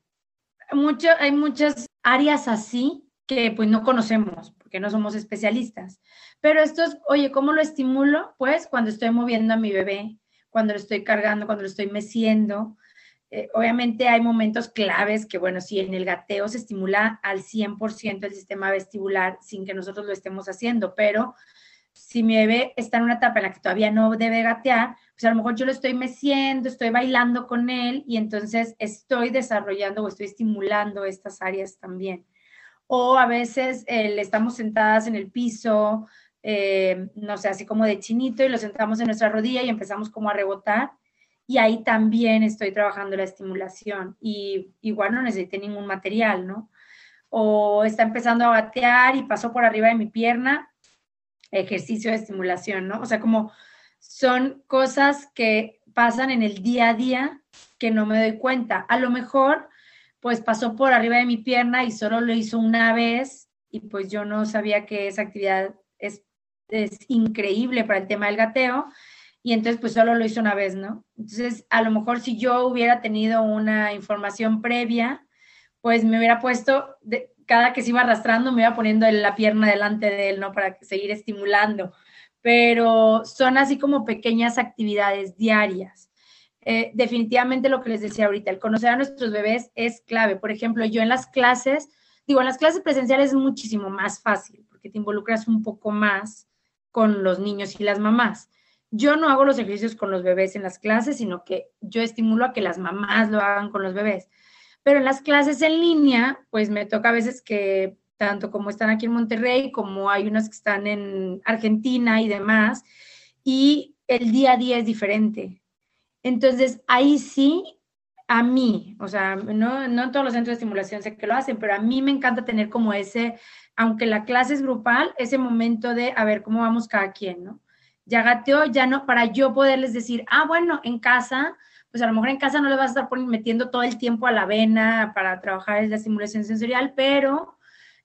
Mucho, hay muchas áreas así que pues no conocemos porque no somos especialistas. Pero esto es, oye, ¿cómo lo estimulo? Pues cuando estoy moviendo a mi bebé, cuando lo estoy cargando, cuando lo estoy meciendo, eh, obviamente hay momentos claves que, bueno, si en el gateo se estimula al 100% el sistema vestibular sin que nosotros lo estemos haciendo, pero si mi bebé está en una etapa en la que todavía no debe gatear, pues a lo mejor yo lo estoy meciendo, estoy bailando con él y entonces estoy desarrollando o estoy estimulando estas áreas también. O a veces eh, estamos sentadas en el piso, eh, no sé, así como de chinito y lo sentamos en nuestra rodilla y empezamos como a rebotar y ahí también estoy trabajando la estimulación y igual no necesité ningún material, ¿no? O está empezando a batear y pasó por arriba de mi pierna, ejercicio de estimulación, ¿no? O sea, como son cosas que pasan en el día a día que no me doy cuenta. A lo mejor, pues pasó por arriba de mi pierna y solo lo hizo una vez y pues yo no sabía que esa actividad es, es increíble para el tema del gateo y entonces pues solo lo hizo una vez, ¿no? Entonces, a lo mejor si yo hubiera tenido una información previa, pues me hubiera puesto, de, cada que se iba arrastrando, me iba poniendo la pierna delante de él, ¿no? Para seguir estimulando. Pero son así como pequeñas actividades diarias. Eh, definitivamente lo que les decía ahorita, el conocer a nuestros bebés es clave. Por ejemplo, yo en las clases, digo, en las clases presenciales es muchísimo más fácil porque te involucras un poco más con los niños y las mamás yo no hago los ejercicios con los bebés en las clases, sino que yo estimulo a que las mamás lo hagan con los bebés. Pero en las clases en línea, pues me toca a veces que tanto como están aquí en Monterrey, como hay unas que están en Argentina y demás, y el día a día es diferente. Entonces, ahí sí, a mí, o sea, no, no todos los centros de estimulación sé que lo hacen, pero a mí me encanta tener como ese, aunque la clase es grupal, ese momento de a ver cómo vamos cada quien, ¿no? ya gateó, ya no, para yo poderles decir, ah, bueno, en casa, pues a lo mejor en casa no le vas a estar metiendo todo el tiempo a la vena para trabajar en la estimulación sensorial, pero,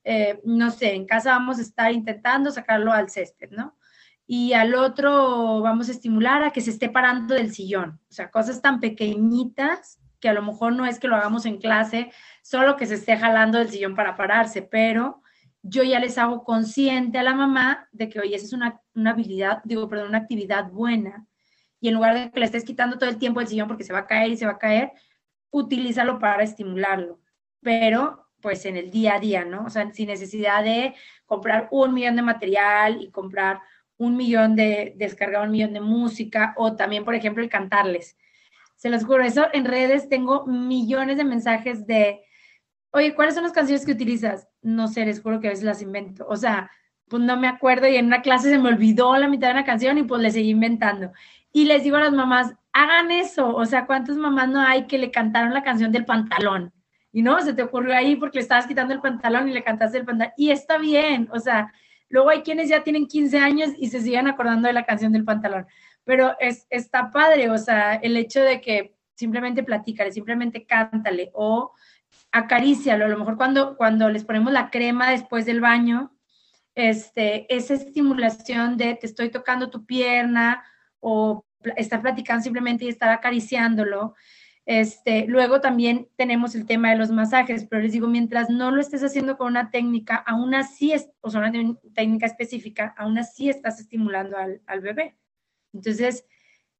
eh, no sé, en casa vamos a estar intentando sacarlo al césped, ¿no? Y al otro vamos a estimular a que se esté parando del sillón, o sea, cosas tan pequeñitas que a lo mejor no es que lo hagamos en clase, solo que se esté jalando del sillón para pararse, pero yo ya les hago consciente a la mamá de que, oye, esa es una, habilidad, digo, perdón, una actividad buena. Y en lugar de que le estés quitando todo el tiempo el sillón porque se va a caer y se va a caer, utilízalo para estimularlo. Pero, pues en el día a día, ¿no? O sea, sin necesidad de comprar un millón de material y comprar un millón de, descargar un millón de música o también, por ejemplo, el cantarles. Se los juro, eso en redes tengo millones de mensajes de, oye, ¿cuáles son las canciones que utilizas? No sé, les juro que a veces las invento. O sea, pues no me acuerdo y en una clase se me olvidó la mitad de una canción y pues le seguí inventando. Y les digo a las mamás, hagan eso. O sea, ¿cuántas mamás no hay que le cantaron la canción del pantalón? Y no, se te ocurrió ahí porque le estabas quitando el pantalón y le cantaste el pantalón. Y está bien, o sea, luego hay quienes ya tienen 15 años y se siguen acordando de la canción del pantalón. pero es, está padre, o sea, el hecho de que simplemente platícale, simplemente cántale o acarícialo, a lo mejor cuando, cuando les ponemos la crema después del baño, este, esa estimulación de te estoy tocando tu pierna o estar platicando simplemente y estar acariciándolo. Este, luego también tenemos el tema de los masajes, pero les digo, mientras no lo estés haciendo con una técnica, aún así, es, o sea, una técnica específica, aún así estás estimulando al, al bebé. Entonces,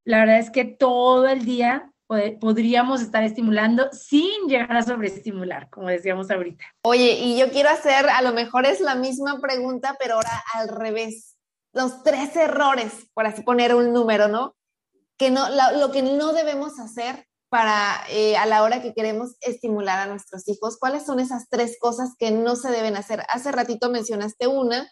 la verdad es que todo el día podríamos estar estimulando sin llegar a sobreestimular, como decíamos ahorita. Oye, y yo quiero hacer, a lo mejor es la misma pregunta, pero ahora al revés. Los tres errores, por así poner un número, ¿no? Que no, lo, que no debemos hacer para eh, a la hora que queremos estimular a nuestros hijos. ¿Cuáles son esas tres cosas que no se deben hacer? Hace ratito mencionaste una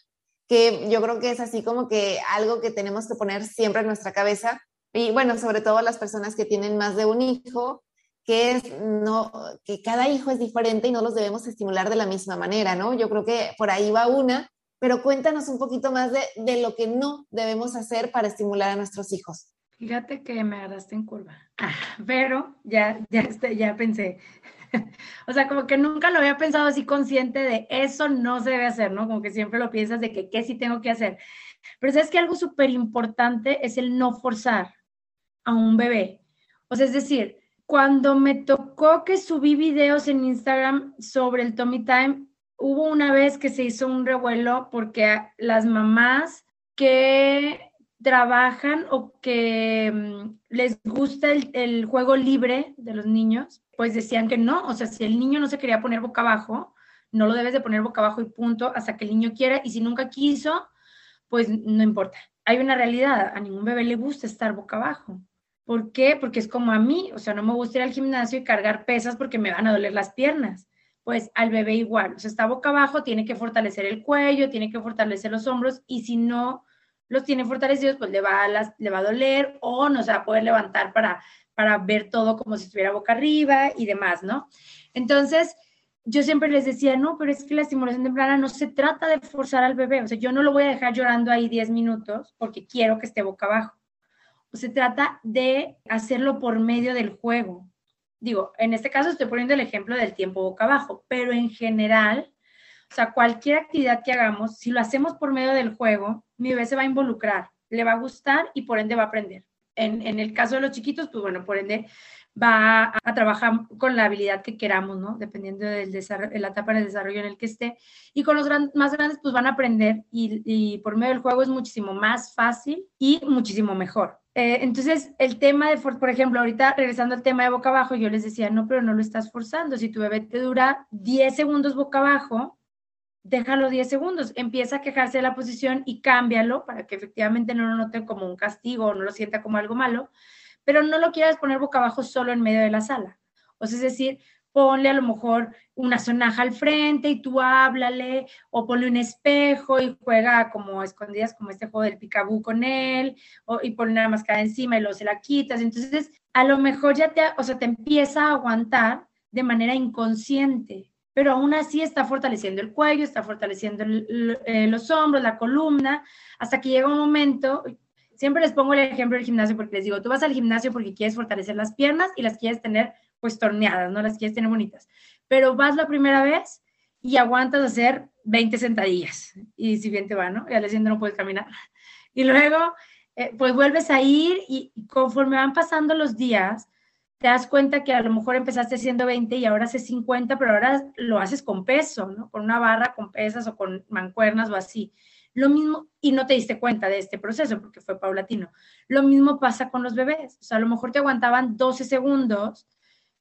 que yo creo que es así como que algo que tenemos que poner siempre en nuestra cabeza, y bueno, sobre todo las personas que tienen más de un hijo, que es no, que cada hijo es diferente y no los debemos estimular de la misma manera, ¿no? Yo creo que por ahí va una, pero cuéntanos un poquito más de, de lo que no debemos hacer para estimular a nuestros hijos. Fíjate que me agarraste en curva, ah, pero ya, ya, este, ya pensé. [laughs] o sea, como que nunca lo había pensado así consciente de eso no se debe hacer, ¿no? Como que siempre lo piensas de que qué sí tengo que hacer. Pero sabes que algo súper importante es el no forzar a un bebé. O sea, es decir, cuando me tocó que subí videos en Instagram sobre el Tommy Time, hubo una vez que se hizo un revuelo porque las mamás que trabajan o que mm, les gusta el, juego libre de los niños, pues decían que no, o sea, si el niño no se quería poner boca abajo, no lo debes de poner boca abajo y punto hasta que el niño quiera y si nunca quiso, pues no importa. Hay una realidad, a ningún bebé le gusta estar boca abajo. ¿Por qué? Porque es como a mí, o sea, no me gusta ir al gimnasio y cargar pesas porque me van a doler las piernas. Pues al bebé igual, o sea, está boca abajo, tiene que fortalecer el cuello, tiene que fortalecer los hombros y si no los tiene fortalecidos, pues le va a, las, le va a doler o no se va a poder levantar para, para ver todo como si estuviera boca arriba y demás, ¿no? Entonces, yo siempre les decía, no, pero es que la estimulación temprana no se trata de forzar al bebé, o sea, yo no lo voy a dejar llorando ahí 10 minutos porque quiero que esté boca abajo se trata de hacerlo por medio del juego. Digo, en este caso estoy poniendo el ejemplo del tiempo boca abajo, pero en general, o sea, cualquier actividad que hagamos, si lo hacemos por medio del juego, mi bebé se va a involucrar, le va a gustar y por ende va a aprender. En, en el caso de los chiquitos, pues bueno, por ende va a, trabajar con la habilidad que queramos, ¿no? Dependiendo del de la etapa de desarrollo en el que esté. Y con los más grandes, pues van a aprender y, y, por medio del juego es muchísimo más fácil y muchísimo mejor. Eh, entonces, el tema de, por ejemplo, ahorita regresando al tema de boca abajo, yo les decía, no, pero no lo estás forzando. Si tu bebé te dura 10 segundos boca abajo, déjalo 10 segundos, empieza a quejarse de la posición y cámbialo para que efectivamente no lo note como un castigo o no lo sienta como algo malo, pero no lo quieras poner boca abajo solo en medio de la sala. O sea, es decir, ponle a lo mejor una sonaja al frente y tú háblale, o ponle un espejo y juega como escondidas, como este juego del picabú con él, o, y ponle una máscara encima y luego se la quitas. Entonces, a lo mejor ya te, o sea, te empieza a aguantar de manera inconsciente, pero aún así está fortaleciendo el cuello, está fortaleciendo eh, los hombros, la columna, hasta que llega un momento, siempre les pongo el ejemplo del gimnasio porque les digo, tú vas al gimnasio porque quieres fortalecer las piernas y las quieres tener pues torneadas, no las quieres tener bonitas. Pero vas la primera vez y aguantas hacer 20 sentadillas y si bien te va, ¿no? Y al siguiente no puedes caminar. Y luego, eh, pues vuelves a ir y, conforme van pasando los días, te das cuenta que a lo mejor empezaste haciendo 20 y ahora haces 50, pero ahora lo haces con peso, ¿no? Con una barra, con pesas o con mancuernas o así. Lo mismo, y no te diste cuenta de este proceso porque fue paulatino. Lo mismo pasa con los bebés. O sea, a lo mejor te aguantaban 12 segundos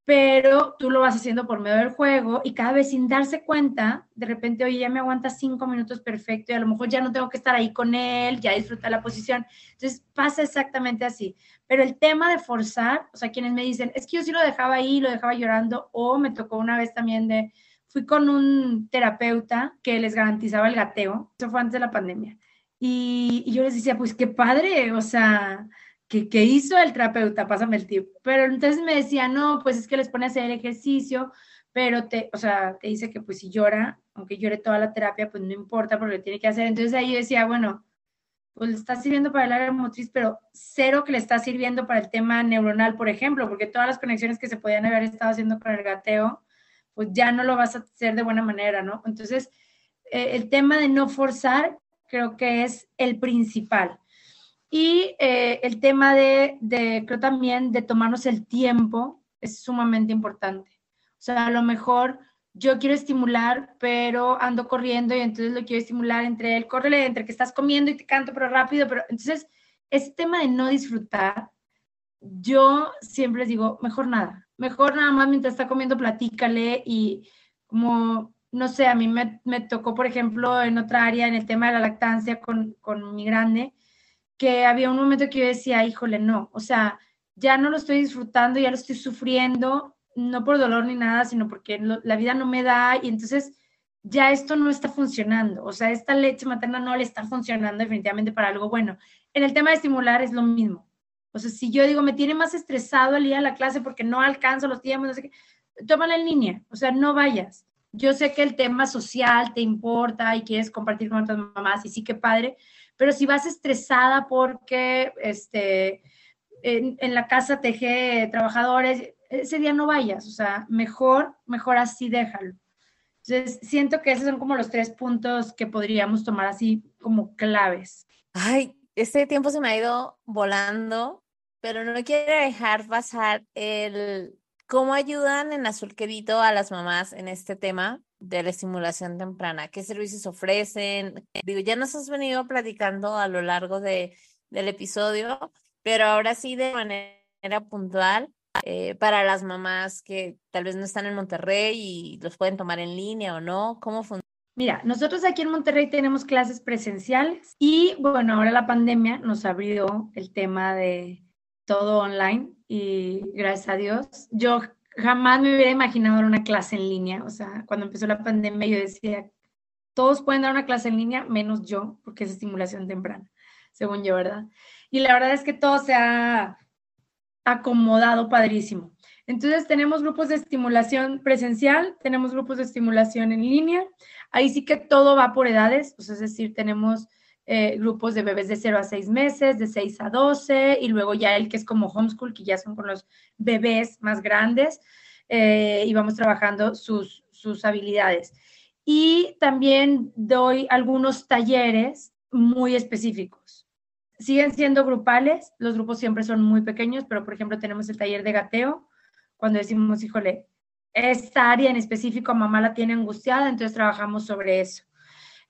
pero tú lo vas haciendo por medio del juego y cada vez sin darse cuenta, de repente, oye, ya me aguanta cinco minutos perfecto y a lo mejor ya no tengo que estar ahí con él, ya disfruta la posición. Entonces pasa exactamente así. Pero el tema de forzar, o sea, quienes me dicen, es que yo sí lo dejaba ahí, lo dejaba llorando, o me tocó una vez también de, fui con un terapeuta que les garantizaba el gateo, eso fue antes de la pandemia. Y, y yo les decía, pues qué padre, o sea, ¿qué, hizo el terapeuta? Pásame el tip. Pero entonces me decía, no, pues es que les pone a hacer ejercicio, pero te, o sea, te dice que pues si llora, aunque llore toda la terapia, pues no importa porque lo tiene que hacer. Entonces ahí yo decía, bueno, pues le está sirviendo para el área motriz, pero cero que le está sirviendo para el tema neuronal, por ejemplo, porque todas las conexiones que se podían haber estado haciendo con el gateo, pues ya no lo vas a hacer de buena manera, ¿no? Entonces, eh, el tema de no forzar creo que es el principal. Y eh, el tema de, de, creo también, de tomarnos el tiempo es sumamente importante. O sea, a lo mejor yo quiero estimular, pero ando corriendo y entonces lo quiero estimular entre el córrele, entre que estás comiendo y te canto, pero rápido, pero entonces ese tema de no disfrutar, yo siempre les digo, mejor nada, mejor nada más mientras está comiendo, platícale y como, no sé, a mí me, me tocó, por ejemplo, en otra área, en el tema de la lactancia con, con mi grande, que había un momento que yo decía, híjole, no, o sea, ya no lo estoy disfrutando, ya lo estoy sufriendo, no por dolor ni nada, sino porque la vida no me da y entonces ya esto no está funcionando. O sea, esta leche materna no le está funcionando definitivamente para algo bueno. En el tema de estimular es lo mismo. O sea, si yo digo, me tiene más estresado el día de la clase porque no alcanzo los tiempos, no sé qué, tómala en línea. O sea, no vayas. Yo sé que el tema social te importa y quieres compartir con otras mamás y sí que padre, pero si vas estresada porque este, en, la casa teje trabajadores, ese día no vayas, o sea, mejor, mejor así déjalo. Entonces, siento que esos son como los tres puntos que podríamos tomar así como claves. Ay, este tiempo se me ha ido volando, pero no quiero dejar pasar el cómo ayudan en Azul Quedito a las mamás en este tema de la estimulación temprana. ¿Qué servicios ofrecen? Digo, ya nos has venido platicando a lo largo de, del episodio, pero ahora sí de manera puntual, eh, para las mamás que tal vez no están en Monterrey y los pueden tomar en línea o no? ¿Cómo funciona? Mira, nosotros aquí en Monterrey tenemos clases presenciales y bueno, ahora la pandemia nos abrió el tema de todo online y gracias a Dios, yo jamás me hubiera imaginado dar una clase en línea, o sea, cuando empezó la pandemia yo decía, todos pueden dar una clase en línea, menos yo, porque es estimulación temprana, según yo, ¿verdad? Y la verdad es que todo se ha acomodado padrísimo. Entonces tenemos grupos de estimulación presencial, tenemos grupos de estimulación en línea. Ahí sí que todo va por edades, es decir, tenemos eh, grupos de bebés de 0 a 6 meses, de 6 a 12, y luego ya el que es como homeschool, que ya son con los bebés más grandes, eh, y vamos trabajando sus, sus habilidades. Y también doy algunos talleres muy específicos siguen siendo grupales, los grupos siempre son muy pequeños, pero por ejemplo tenemos el taller de gateo, cuando decimos, híjole, esta área en específico mamá la tiene angustiada, entonces trabajamos sobre eso.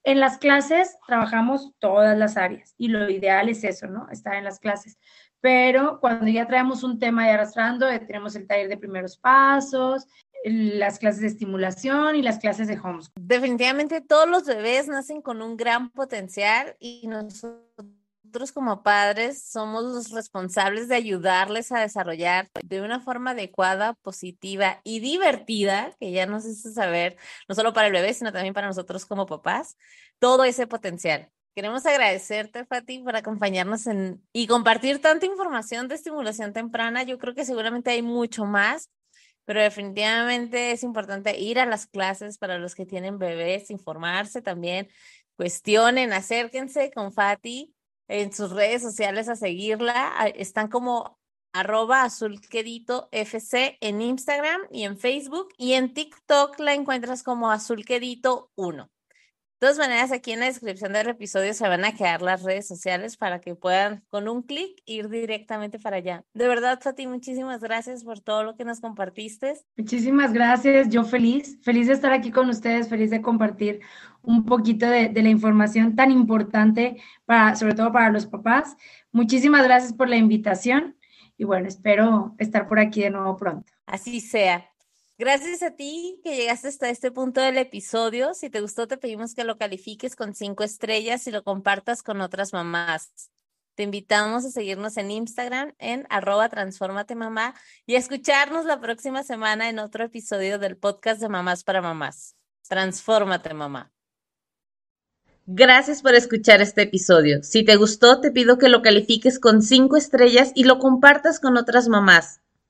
En las clases trabajamos todas las áreas y lo ideal es eso, ¿no? Estar en las clases. Pero cuando ya traemos un tema de arrastrando, eh, tenemos el taller de primeros pasos, las clases de estimulación y las clases de homeschool. Definitivamente todos los bebés nacen con un gran potencial y nosotros nosotros como padres somos los responsables de ayudarles a desarrollar de una forma adecuada, positiva y divertida, que ya nos hace saber, no solo para el bebé, sino también para nosotros como papás, todo ese potencial. Queremos agradecerte, Fati, por acompañarnos en, y compartir tanta información de estimulación temprana. Yo creo que seguramente hay mucho más, pero definitivamente es importante ir a las clases para los que tienen bebés, informarse también, cuestionen, acérquense con Fati en sus redes sociales a seguirla. Están como arroba azulquedito FC en Instagram y en Facebook y en TikTok la encuentras como azulquedito 1. De todas maneras, aquí en la descripción del episodio se van a quedar las redes sociales para que puedan con un clic ir directamente para allá. De verdad, Fati, muchísimas gracias por todo lo que nos compartiste. Muchísimas gracias, yo feliz, feliz de estar aquí con ustedes, feliz de compartir un poquito de, de la información tan importante, para, sobre todo para los papás. Muchísimas gracias por la invitación y bueno, espero estar por aquí de nuevo pronto. Así sea. Gracias a ti que llegaste hasta este punto del episodio. Si te gustó, te pedimos que lo califiques con cinco estrellas y lo compartas con otras mamás. Te invitamos a seguirnos en Instagram en arroba transformate mamá y a escucharnos la próxima semana en otro episodio del podcast de Mamás para Mamás. Transfórmate mamá. Gracias por escuchar este episodio. Si te gustó, te pido que lo califiques con cinco estrellas y lo compartas con otras mamás.